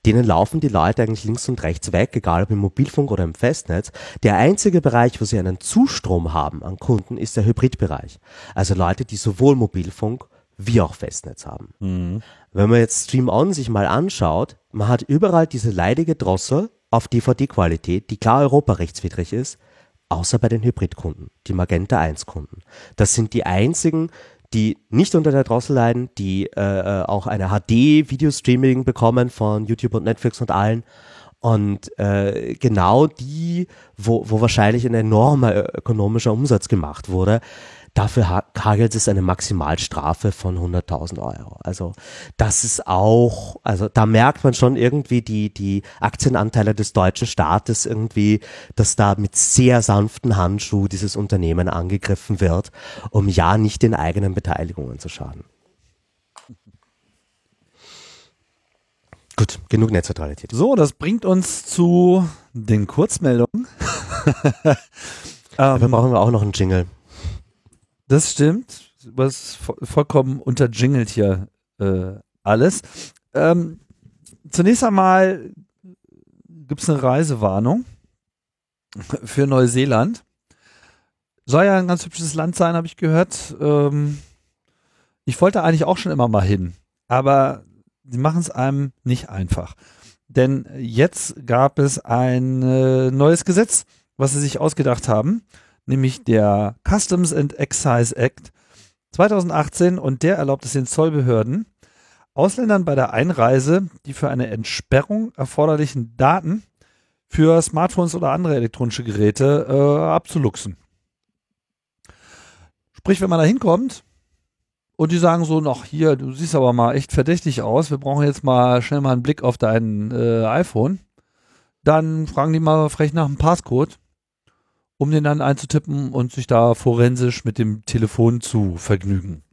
Denen laufen die Leute eigentlich links und rechts weg, egal ob im Mobilfunk oder im Festnetz. Der einzige Bereich, wo sie einen Zustrom haben an Kunden, ist der Hybridbereich. Also Leute, die sowohl Mobilfunk wie auch Festnetz haben. Mhm. Wenn man jetzt Stream On sich mal anschaut, man hat überall diese leidige Drossel auf DVD-Qualität, die klar europarechtswidrig ist, außer bei den Hybridkunden, die Magenta 1 Kunden. Das sind die einzigen, die nicht unter der Drossel leiden, die äh, äh auch eine HD-Videostreaming bekommen von YouTube und Netflix und allen. Und äh, genau die, wo, wo wahrscheinlich ein enormer ökonomischer Umsatz gemacht wurde, dafür hagelt es eine Maximalstrafe von 100.000 Euro. Also das ist auch, also da merkt man schon irgendwie die, die Aktienanteile des deutschen Staates irgendwie, dass da mit sehr sanften Handschuh dieses Unternehmen angegriffen wird, um ja nicht den eigenen Beteiligungen zu schaden. Gut, genug Netzneutralität. So, das bringt uns zu den Kurzmeldungen. [laughs] Dafür ähm, brauchen wir auch noch einen Jingle. Das stimmt. Was vollkommen unterjingelt hier äh, alles. Ähm, zunächst einmal gibt es eine Reisewarnung [laughs] für Neuseeland. Soll ja ein ganz hübsches Land sein, habe ich gehört. Ähm, ich wollte eigentlich auch schon immer mal hin, aber sie machen es einem nicht einfach. Denn jetzt gab es ein äh, neues Gesetz, was sie sich ausgedacht haben, nämlich der Customs and Excise Act 2018 und der erlaubt es den Zollbehörden, Ausländern bei der Einreise die für eine Entsperrung erforderlichen Daten für Smartphones oder andere elektronische Geräte äh, abzuluxen. Sprich, wenn man da hinkommt, und die sagen so noch, hier, du siehst aber mal echt verdächtig aus, wir brauchen jetzt mal schnell mal einen Blick auf dein äh, iPhone. Dann fragen die mal frech nach einem Passcode, um den dann einzutippen und sich da forensisch mit dem Telefon zu vergnügen.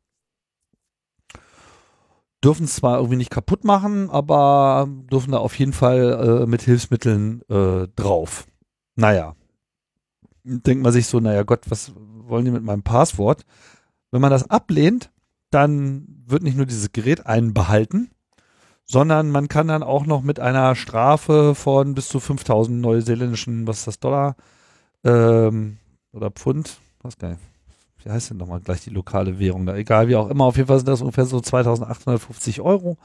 Dürfen es zwar irgendwie nicht kaputt machen, aber dürfen da auf jeden Fall äh, mit Hilfsmitteln äh, drauf. Naja. Denkt man sich so, naja Gott, was wollen die mit meinem Passwort? Wenn man das ablehnt, dann wird nicht nur dieses Gerät einbehalten, sondern man kann dann auch noch mit einer Strafe von bis zu 5000 neuseeländischen, was ist das, Dollar ähm, oder Pfund, was geil. Wie heißt denn nochmal gleich die lokale Währung da? Egal, wie auch immer. Auf jeden Fall sind das ungefähr so 2850 Euro.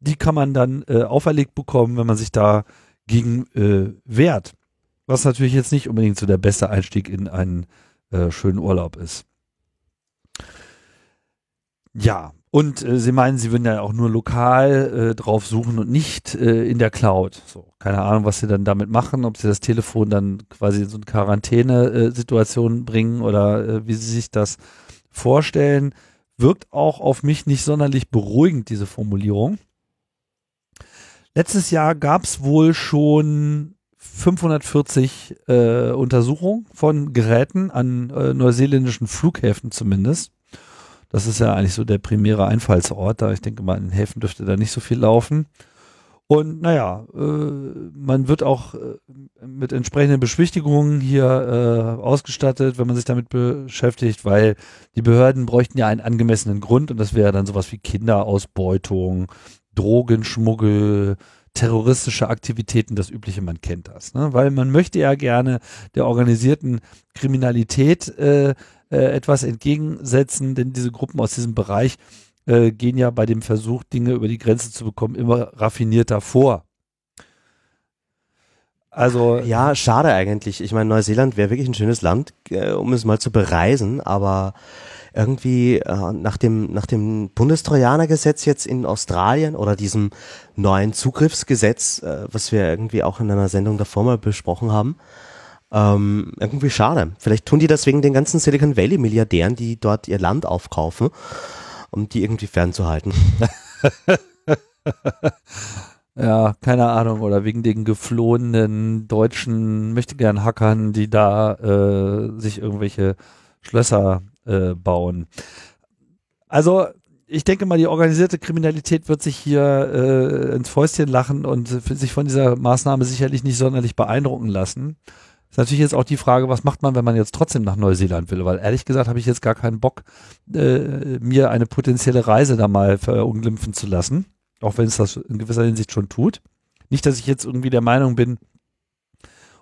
Die kann man dann äh, auferlegt bekommen, wenn man sich da gegen äh, wehrt. Was natürlich jetzt nicht unbedingt so der beste Einstieg in einen äh, schönen Urlaub ist. Ja, und äh, sie meinen, sie würden ja auch nur lokal äh, drauf suchen und nicht äh, in der Cloud. So, keine Ahnung, was sie dann damit machen, ob sie das Telefon dann quasi in so eine Quarantäne-Situation bringen oder äh, wie sie sich das vorstellen. Wirkt auch auf mich nicht sonderlich beruhigend, diese Formulierung. Letztes Jahr gab es wohl schon 540 äh, Untersuchungen von Geräten an äh, neuseeländischen Flughäfen zumindest. Das ist ja eigentlich so der primäre Einfallsort da. Ich denke mal, in Häfen dürfte da nicht so viel laufen. Und naja, äh, man wird auch äh, mit entsprechenden Beschwichtigungen hier äh, ausgestattet, wenn man sich damit beschäftigt, weil die Behörden bräuchten ja einen angemessenen Grund und das wäre dann sowas wie Kinderausbeutung, Drogenschmuggel, terroristische Aktivitäten, das Übliche, man kennt das. Ne? Weil man möchte ja gerne der organisierten Kriminalität äh, äh, etwas entgegensetzen, denn diese Gruppen aus diesem Bereich äh, gehen ja bei dem Versuch, Dinge über die Grenze zu bekommen, immer raffinierter vor. Also ja, schade eigentlich. Ich meine, Neuseeland wäre wirklich ein schönes Land, äh, um es mal zu bereisen, aber irgendwie äh, nach dem nach dem Bundestrojanergesetz jetzt in Australien oder diesem neuen Zugriffsgesetz, äh, was wir irgendwie auch in einer Sendung davor mal besprochen haben, ähm, irgendwie schade. Vielleicht tun die das wegen den ganzen Silicon Valley Milliardären, die dort ihr Land aufkaufen, um die irgendwie fernzuhalten. [laughs] ja, keine Ahnung, oder wegen den geflohenen deutschen möchtegern Hackern, die da äh, sich irgendwelche Schlösser äh, bauen. Also ich denke mal, die organisierte Kriminalität wird sich hier äh, ins Fäustchen lachen und sich von dieser Maßnahme sicherlich nicht sonderlich beeindrucken lassen. Ist natürlich jetzt auch die Frage, was macht man, wenn man jetzt trotzdem nach Neuseeland will? Weil ehrlich gesagt habe ich jetzt gar keinen Bock, äh, mir eine potenzielle Reise da mal verunglimpfen zu lassen. Auch wenn es das in gewisser Hinsicht schon tut. Nicht, dass ich jetzt irgendwie der Meinung bin,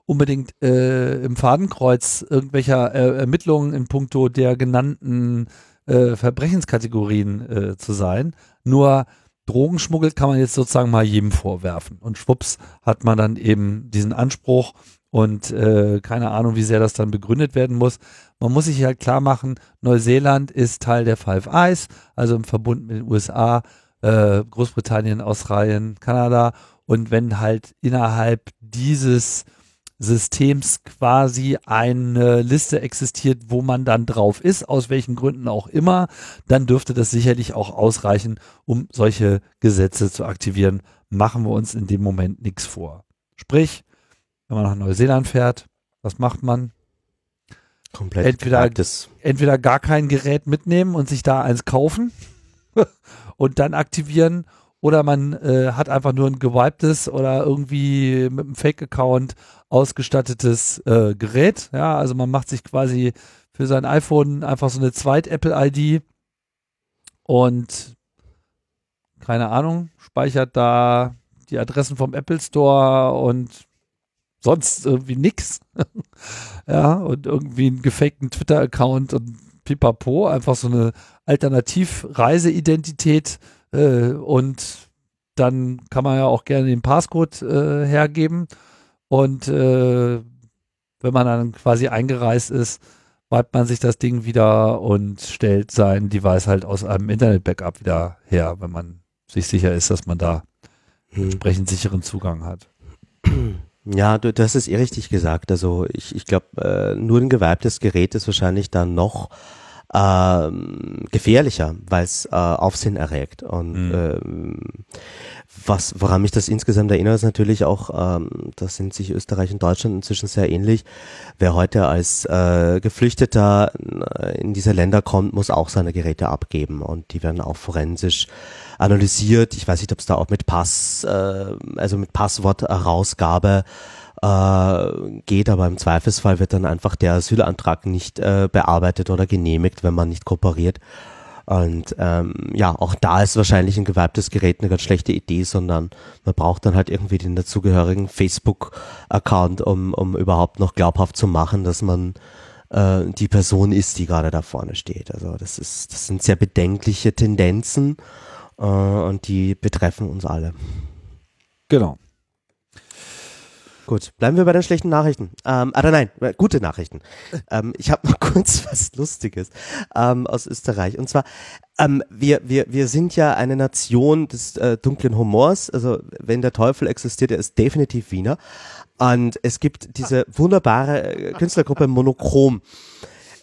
unbedingt äh, im Fadenkreuz irgendwelcher äh, Ermittlungen in puncto der genannten äh, Verbrechenskategorien äh, zu sein. Nur Drogenschmuggel kann man jetzt sozusagen mal jedem vorwerfen. Und schwupps hat man dann eben diesen Anspruch und äh, keine Ahnung, wie sehr das dann begründet werden muss. Man muss sich halt klar machen, Neuseeland ist Teil der Five Eyes, also im Verbund mit den USA, äh, Großbritannien, Australien, Kanada. Und wenn halt innerhalb dieses Systems quasi eine Liste existiert, wo man dann drauf ist, aus welchen Gründen auch immer, dann dürfte das sicherlich auch ausreichen, um solche Gesetze zu aktivieren. Machen wir uns in dem Moment nichts vor. Sprich, wenn man nach Neuseeland fährt, was macht man? Komplett entweder, entweder gar kein Gerät mitnehmen und sich da eins kaufen [laughs] und dann aktivieren oder man äh, hat einfach nur ein gewiptes oder irgendwie mit einem Fake-Account ausgestattetes äh, Gerät. Ja, also man macht sich quasi für sein iPhone einfach so eine Zweit-Apple-ID und keine Ahnung, speichert da die Adressen vom Apple Store und sonst irgendwie nix. [laughs] ja, und irgendwie einen gefakten Twitter-Account und pipapo, einfach so eine Alternativ-Reiseidentität äh, und dann kann man ja auch gerne den Passcode äh, hergeben. Und äh, wenn man dann quasi eingereist ist, wipet man sich das Ding wieder und stellt sein Device halt aus einem Internet-Backup wieder her, wenn man sich sicher ist, dass man da hm. entsprechend sicheren Zugang hat. [clears throat] Ja, du, das ist eh richtig gesagt. Also ich, ich glaube, äh, nur ein gewiptes Gerät ist wahrscheinlich dann noch ähm, gefährlicher, weil es äh, Aufsehen erregt. Und mhm. ähm, was, woran mich das insgesamt erinnert, ist natürlich auch, ähm, da sind sich Österreich und Deutschland inzwischen sehr ähnlich. Wer heute als äh, Geflüchteter in diese Länder kommt, muss auch seine Geräte abgeben und die werden auch forensisch analysiert. Ich weiß nicht, ob es da auch mit Pass, äh, also mit Passwortherausgabe äh, geht, aber im Zweifelsfall wird dann einfach der Asylantrag nicht äh, bearbeitet oder genehmigt, wenn man nicht kooperiert. Und ähm, ja, auch da ist wahrscheinlich ein gewebtes Gerät eine ganz schlechte Idee, sondern man braucht dann halt irgendwie den dazugehörigen Facebook-Account, um, um überhaupt noch glaubhaft zu machen, dass man äh, die Person ist, die gerade da vorne steht. Also das ist, das sind sehr bedenkliche Tendenzen äh, und die betreffen uns alle. Genau. Gut, bleiben wir bei den schlechten Nachrichten. Ähm, oder nein, äh, gute Nachrichten. [laughs] Ähm, ich habe noch [laughs] kurz was Lustiges ähm, aus Österreich. Und zwar, ähm, wir, wir, wir sind ja eine Nation des äh, dunklen Humors. Also wenn der Teufel existiert, er ist definitiv Wiener. Und es gibt diese wunderbare äh, Künstlergruppe Monochrom.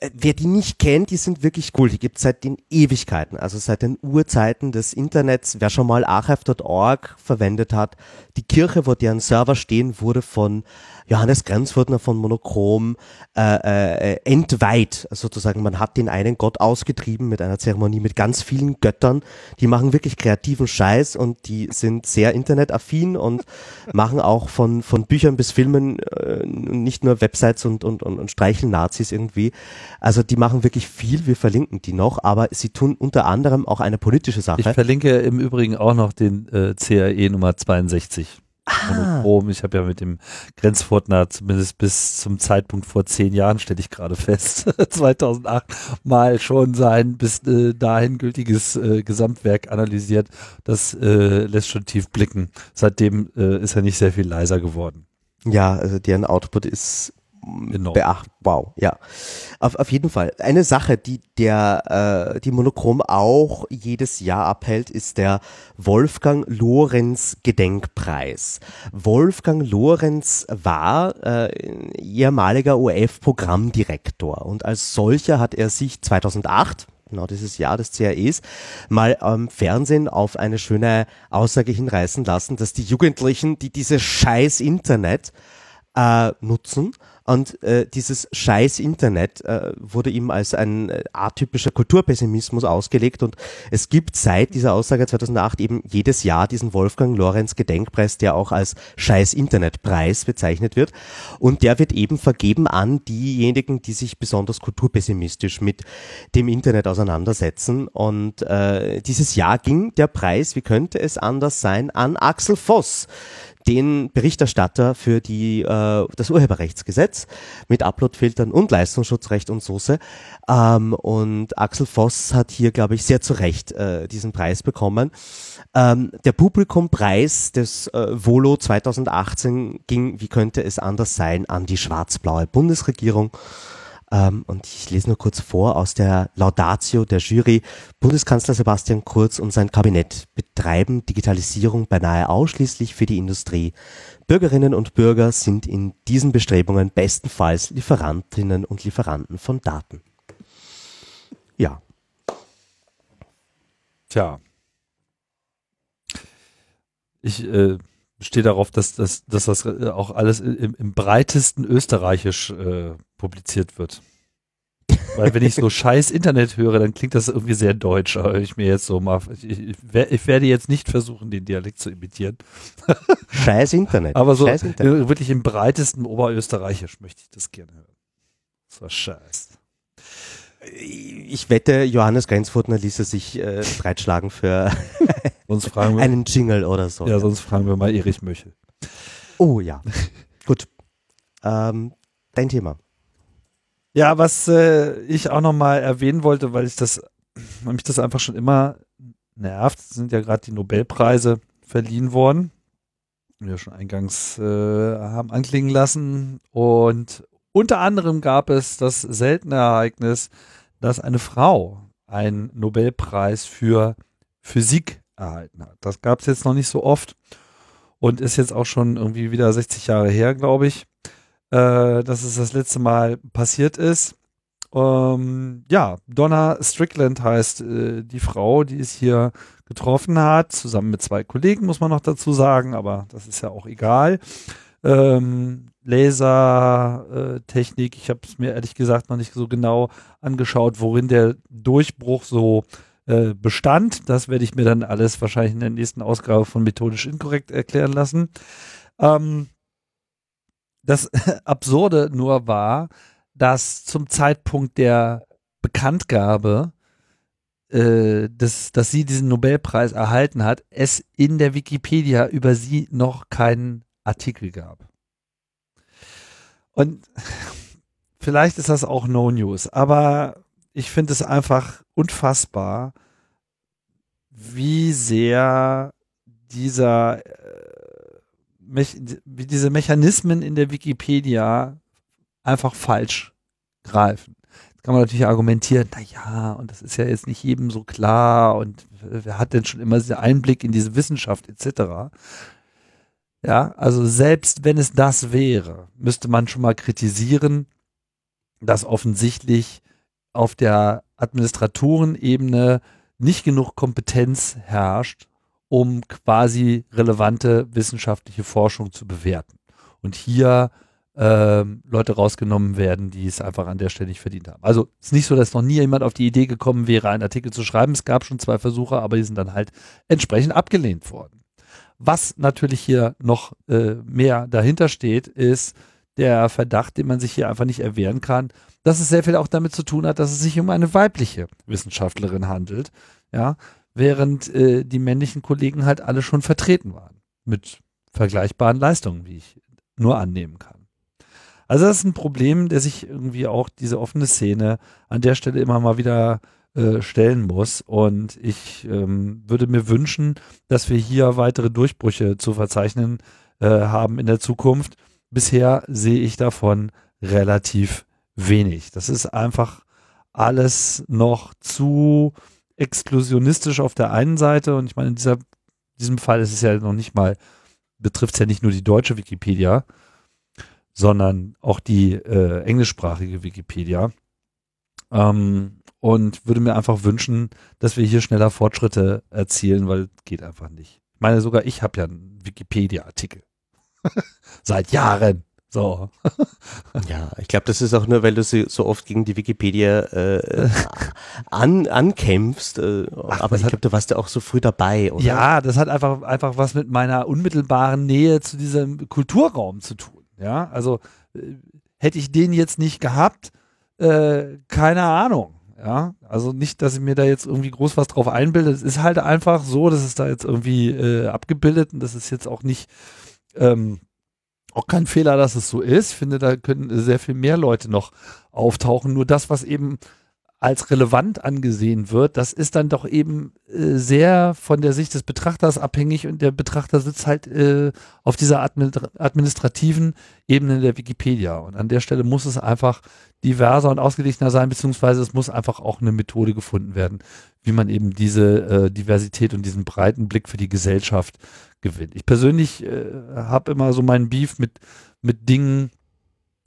Äh, wer die nicht kennt, die sind wirklich cool. Die gibt es seit den Ewigkeiten, also seit den Urzeiten des Internets. Wer schon mal archive.org verwendet hat, die Kirche, wo deren Server stehen, wurde von Johannes Grenzfurtner von Monochrom äh, äh, entweiht. Sozusagen, man hat den einen Gott ausgetrieben mit einer Zeremonie mit ganz vielen Göttern. Die machen wirklich kreativen Scheiß und die sind sehr internetaffin und [laughs] machen auch von, von Büchern bis Filmen äh, nicht nur Websites und, und, und, und streicheln Nazis irgendwie. Also die machen wirklich viel, wir verlinken die noch, aber sie tun unter anderem auch eine politische Sache. Ich verlinke im Übrigen auch noch den äh, CAE Nummer 62. Ah. Ich habe ja mit dem Grenzfurtner zumindest bis zum Zeitpunkt vor zehn Jahren, stelle ich gerade fest, [laughs] 2008 mal schon sein bis äh, dahin gültiges äh, Gesamtwerk analysiert. Das äh, lässt schon tief blicken. Seitdem äh, ist er nicht sehr viel leiser geworden. Ja, also deren Output ist Genau. Beacht, wow, ja. Auf, auf jeden Fall. Eine Sache, die der, äh, die Monochrom auch jedes Jahr abhält, ist der Wolfgang Lorenz Gedenkpreis. Wolfgang Lorenz war äh, ehemaliger ORF-Programmdirektor und als solcher hat er sich 2008 genau dieses Jahr des CAEs, mal am Fernsehen auf eine schöne Aussage hinreißen lassen, dass die Jugendlichen, die dieses scheiß Internet äh, nutzen, und äh, dieses scheiß Internet äh, wurde ihm als ein äh, atypischer Kulturpessimismus ausgelegt. Und es gibt seit dieser Aussage 2008 eben jedes Jahr diesen Wolfgang Lorenz Gedenkpreis, der auch als scheiß Internetpreis bezeichnet wird. Und der wird eben vergeben an diejenigen, die sich besonders kulturpessimistisch mit dem Internet auseinandersetzen. Und äh, dieses Jahr ging der Preis, wie könnte es anders sein, an Axel Voss, den Berichterstatter für die, äh, das Urheberrechtsgesetz mit Uploadfiltern und Leistungsschutzrecht und Soße. Ähm, und Axel Voss hat hier, glaube ich, sehr zu Recht äh, diesen Preis bekommen. Ähm, der Publikumpreis des äh, Volo 2018 ging, wie könnte es anders sein, an die schwarz-blaue Bundesregierung. Ähm, und ich lese nur kurz vor aus der Laudatio der Jury. Bundeskanzler Sebastian Kurz und sein Kabinett betreiben Digitalisierung beinahe ausschließlich für die Industrie. Bürgerinnen und Bürger sind in diesen Bestrebungen bestenfalls Lieferantinnen und Lieferanten von Daten. Ja. Tja. Ich äh, stehe darauf, dass, dass, dass das äh, auch alles im, im breitesten Österreichisch äh, publiziert wird. Weil wenn ich so [laughs] scheiß Internet höre, dann klingt das irgendwie sehr deutsch. Aber ich mir jetzt so mal, ich, ich, ich werde jetzt nicht versuchen, den Dialekt zu imitieren. [laughs] Scheiß Internet. Aber so scheiß Internet. wirklich im breitesten Oberösterreichisch möchte ich das gerne hören. Das war scheiß. Ich wette, Johannes Grenzfurtner ließ es sich äh, breitschlagen für [laughs] sonst fragen wir, einen Jingle oder so. Ja, sonst fragen wir mal Erich Möchel. Oh ja. Gut. Ähm, dein Thema. Ja, was äh, ich auch nochmal erwähnen wollte, weil ich das, weil mich das einfach schon immer nervt, sind ja gerade die Nobelpreise verliehen worden. Wir schon eingangs äh, haben anklingen lassen. Und unter anderem gab es das seltene Ereignis, dass eine Frau einen Nobelpreis für Physik erhalten hat. Das gab es jetzt noch nicht so oft und ist jetzt auch schon irgendwie wieder 60 Jahre her, glaube ich äh, dass es das letzte Mal passiert ist. Ähm, ja, Donna Strickland heißt äh, die Frau, die es hier getroffen hat, zusammen mit zwei Kollegen, muss man noch dazu sagen, aber das ist ja auch egal. Ähm, Lasertechnik, ich habe es mir ehrlich gesagt noch nicht so genau angeschaut, worin der Durchbruch so äh, bestand. Das werde ich mir dann alles wahrscheinlich in der nächsten Ausgabe von Methodisch Inkorrekt erklären lassen. Ähm, das [laughs] Absurde nur war, dass zum Zeitpunkt der Bekanntgabe, äh, dass, dass sie diesen Nobelpreis erhalten hat, es in der Wikipedia über sie noch keinen Artikel gab. Und [laughs] vielleicht ist das auch No News, aber ich finde es einfach unfassbar, wie sehr dieser äh, wie diese Mechanismen in der Wikipedia einfach falsch greifen. Kann man natürlich argumentieren, na ja, und das ist ja jetzt nicht jedem so klar und wer hat denn schon immer diesen Einblick in diese Wissenschaft etc. Ja, also selbst wenn es das wäre, müsste man schon mal kritisieren, dass offensichtlich auf der Administratorenebene nicht genug Kompetenz herrscht, um quasi relevante wissenschaftliche Forschung zu bewerten. Und hier ähm, Leute rausgenommen werden, die es einfach an der Stelle nicht verdient haben. Also es ist nicht so, dass noch nie jemand auf die Idee gekommen wäre, einen Artikel zu schreiben. Es gab schon zwei Versuche, aber die sind dann halt entsprechend abgelehnt worden. Was natürlich hier noch äh, mehr dahinter steht, ist der Verdacht, den man sich hier einfach nicht erwehren kann, dass es sehr viel auch damit zu tun hat, dass es sich um eine weibliche Wissenschaftlerin handelt. Ja, während äh, die männlichen Kollegen halt alle schon vertreten waren mit vergleichbaren Leistungen, wie ich nur annehmen kann. Also das ist ein Problem, der sich irgendwie auch diese offene Szene an der Stelle immer mal wieder äh, stellen muss. Und ich ähm, würde mir wünschen, dass wir hier weitere Durchbrüche zu verzeichnen äh, haben in der Zukunft. Bisher sehe ich davon relativ wenig. Das ist einfach alles noch zu exklusionistisch auf der einen Seite und ich meine, in dieser, diesem Fall ist es ja noch nicht mal, betrifft es ja nicht nur die deutsche Wikipedia, sondern auch die äh, englischsprachige Wikipedia. Ähm, und würde mir einfach wünschen, dass wir hier schneller Fortschritte erzielen, weil geht einfach nicht. Ich meine, sogar ich habe ja einen Wikipedia-Artikel. [laughs] Seit Jahren. So. [laughs] ja, ich glaube, das ist auch nur, weil du so oft gegen die Wikipedia äh, an, ankämpfst. Äh, Ach, aber ich glaube, du warst ja auch so früh dabei, oder? Ja, das hat einfach, einfach was mit meiner unmittelbaren Nähe zu diesem Kulturraum zu tun. Ja, also äh, hätte ich den jetzt nicht gehabt, äh, keine Ahnung. Ja, also nicht, dass ich mir da jetzt irgendwie groß was drauf einbilde. Es ist halt einfach so, dass es da jetzt irgendwie äh, abgebildet und das ist jetzt auch nicht ähm, auch kein Fehler, dass es so ist. Ich finde, da können sehr viel mehr Leute noch auftauchen. Nur das, was eben als relevant angesehen wird, das ist dann doch eben äh, sehr von der Sicht des Betrachters abhängig und der Betrachter sitzt halt äh, auf dieser administrativen Ebene der Wikipedia. Und an der Stelle muss es einfach diverser und ausgeglichener sein, beziehungsweise es muss einfach auch eine Methode gefunden werden, wie man eben diese äh, Diversität und diesen breiten Blick für die Gesellschaft gewinnt. Ich persönlich äh, habe immer so meinen Beef mit, mit Dingen,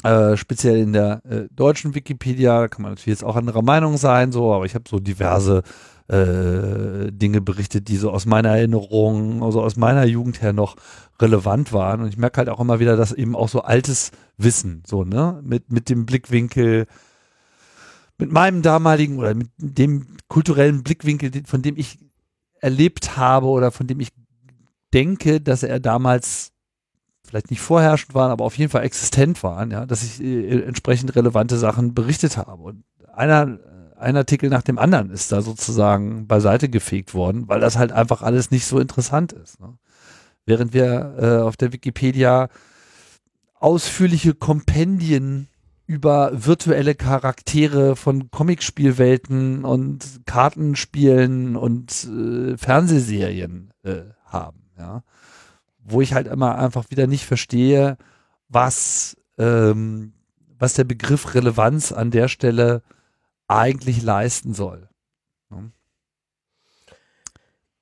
äh, speziell in der äh, deutschen Wikipedia, kann man natürlich jetzt auch anderer Meinung sein, so, aber ich habe so diverse äh, Dinge berichtet, die so aus meiner Erinnerung, also aus meiner Jugend her noch relevant waren. Und ich merke halt auch immer wieder, dass eben auch so altes Wissen, so, ne, mit, mit dem Blickwinkel, mit meinem damaligen oder mit dem kulturellen Blickwinkel, von dem ich erlebt habe oder von dem ich denke, dass er damals vielleicht nicht vorherrschend waren, aber auf jeden Fall existent waren, ja, dass ich äh, entsprechend relevante Sachen berichtet habe. Und einer, ein Artikel nach dem anderen ist da sozusagen beiseite gefegt worden, weil das halt einfach alles nicht so interessant ist. Ne? Während wir äh, auf der Wikipedia ausführliche Kompendien über virtuelle Charaktere von Comicspielwelten und Kartenspielen und äh, Fernsehserien äh, haben, ja wo ich halt immer einfach wieder nicht verstehe, was, ähm, was der Begriff Relevanz an der Stelle eigentlich leisten soll.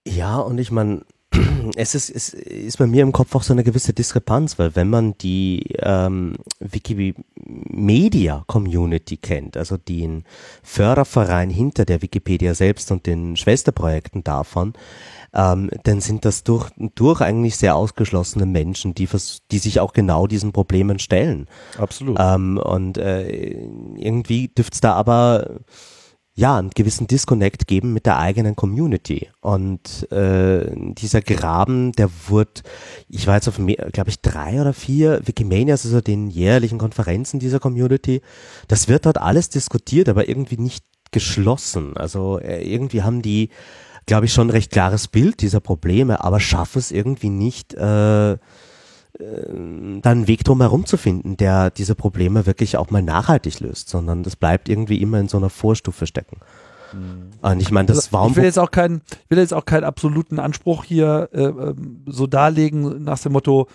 Ja, und ich meine, [clears throat] es ist, es ist bei mir im Kopf auch so eine gewisse Diskrepanz, weil wenn man die ähm, Wikimedia-Community kennt, also den Förderverein hinter der Wikipedia selbst und den Schwesterprojekten davon, ähm, dann sind das durch, durch eigentlich sehr ausgeschlossene Menschen, die, vers die sich auch genau diesen Problemen stellen. Absolut. Ähm, und äh, irgendwie dürfte es da aber ja, einen gewissen Disconnect geben mit der eigenen Community. Und äh, dieser Graben, der wurde, ich war jetzt auf, glaube ich, drei oder vier Wikimanias, also den jährlichen Konferenzen dieser Community. Das wird dort alles diskutiert, aber irgendwie nicht geschlossen. Also äh, irgendwie haben die glaube ich, schon ein recht klares Bild dieser Probleme, aber schaffen es irgendwie nicht, äh, äh, dann einen Weg drum herum zu finden, der diese Probleme wirklich auch mal nachhaltig löst, sondern das bleibt irgendwie immer in so einer Vorstufe stecken. Mhm. Und ich meine, das also, warum. Ich will jetzt auch keinen, will jetzt auch keinen absoluten Anspruch hier äh, ähm, so darlegen nach dem Motto,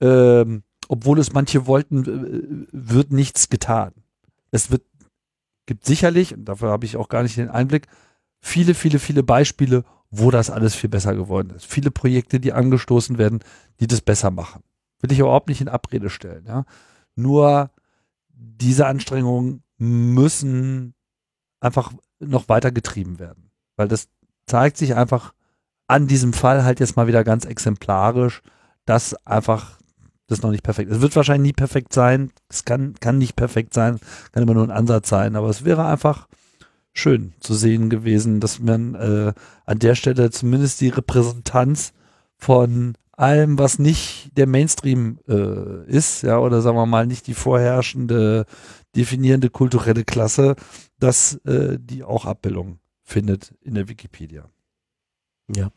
äh, obwohl es manche wollten, äh, wird nichts getan. Es wird, gibt sicherlich, und dafür habe ich auch gar nicht den Einblick, viele, viele, viele Beispiele, wo das alles viel besser geworden ist. Viele Projekte, die angestoßen werden, die das besser machen. Will ich überhaupt nicht in Abrede stellen. Ja? Nur diese Anstrengungen müssen einfach noch weiter getrieben werden. Weil das zeigt sich einfach an diesem Fall halt jetzt mal wieder ganz exemplarisch, dass einfach das noch nicht perfekt ist. Es wird wahrscheinlich nie perfekt sein. Es kann, kann nicht perfekt sein, kann immer nur ein Ansatz sein, aber es wäre einfach schön zu sehen gewesen, dass man äh, an der Stelle zumindest die Repräsentanz von allem, was nicht der Mainstream äh, ist, ja, oder sagen wir mal nicht die vorherrschende, definierende kulturelle Klasse, dass äh, die auch Abbildung findet in der Wikipedia. Ja.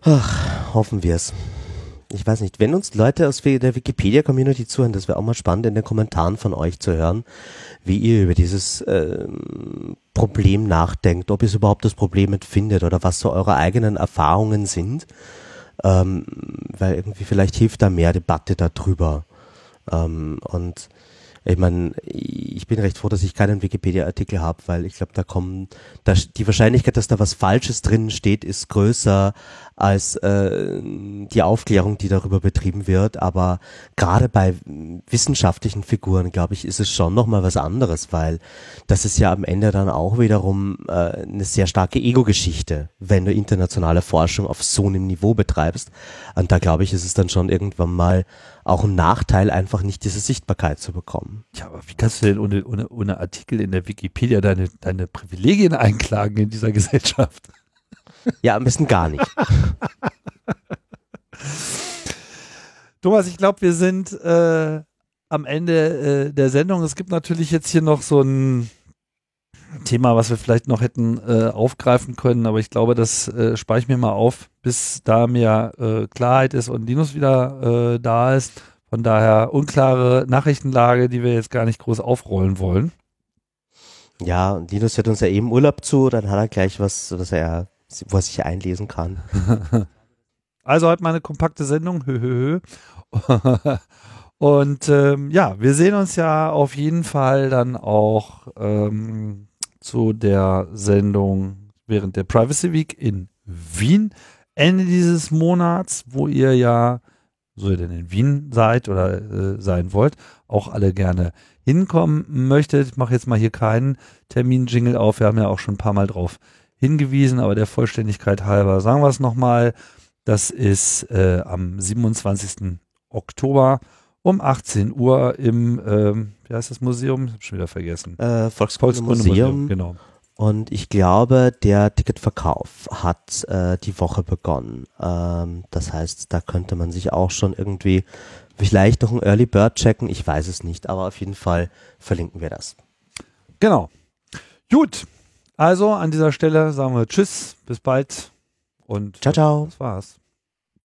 Ach, hoffen wir es ich weiß nicht, wenn uns Leute aus der Wikipedia-Community zuhören, das wäre auch mal spannend in den Kommentaren von euch zu hören, wie ihr über dieses ähm, Problem nachdenkt, ob ihr überhaupt das Problem empfindet oder was so eure eigenen Erfahrungen sind, ähm, weil irgendwie vielleicht hilft da mehr Debatte darüber. Ähm, und ich meine, ich bin recht froh, dass ich keinen Wikipedia-Artikel habe, weil ich glaube, da kommen, da, die Wahrscheinlichkeit, dass da was Falsches drin steht, ist größer als äh, die Aufklärung, die darüber betrieben wird. Aber gerade bei wissenschaftlichen Figuren, glaube ich, ist es schon nochmal was anderes, weil das ist ja am Ende dann auch wiederum äh, eine sehr starke Ego-Geschichte, wenn du internationale Forschung auf so einem Niveau betreibst. Und da glaube ich, ist es dann schon irgendwann mal auch ein Nachteil, einfach nicht diese Sichtbarkeit zu bekommen. Ja, aber wie kannst du denn ohne, ohne, ohne Artikel in der Wikipedia deine, deine Privilegien einklagen in dieser [laughs] Gesellschaft? Ja, am besten gar nicht. [laughs] Thomas, ich glaube, wir sind äh, am Ende äh, der Sendung. Es gibt natürlich jetzt hier noch so ein Thema, was wir vielleicht noch hätten äh, aufgreifen können, aber ich glaube, das äh, spare ich mir mal auf, bis da mehr äh, Klarheit ist und Linus wieder äh, da ist. Von daher unklare Nachrichtenlage, die wir jetzt gar nicht groß aufrollen wollen. Ja, und Linus hört uns ja eben Urlaub zu, dann hat er gleich was, was er, wo er sich einlesen kann. [laughs] Also heute mal eine kompakte Sendung. [laughs] Und ähm, ja, wir sehen uns ja auf jeden Fall dann auch ähm, zu der Sendung während der Privacy Week in Wien Ende dieses Monats, wo ihr ja, so ihr denn in Wien seid oder äh, sein wollt, auch alle gerne hinkommen möchtet. Ich mache jetzt mal hier keinen Termin-Jingle auf. Wir haben ja auch schon ein paar Mal drauf hingewiesen, aber der Vollständigkeit halber sagen wir es nochmal. Das ist äh, am 27. Oktober um 18 Uhr im, ähm, wie heißt das Museum? Ich habe schon wieder vergessen. Äh, Volkskundemuseum. Genau. Und ich glaube, der Ticketverkauf hat äh, die Woche begonnen. Ähm, das heißt, da könnte man sich auch schon irgendwie vielleicht noch ein Early Bird checken. Ich weiß es nicht, aber auf jeden Fall verlinken wir das. Genau. Gut. Also an dieser Stelle sagen wir Tschüss, bis bald und Ciao, ciao. das war's.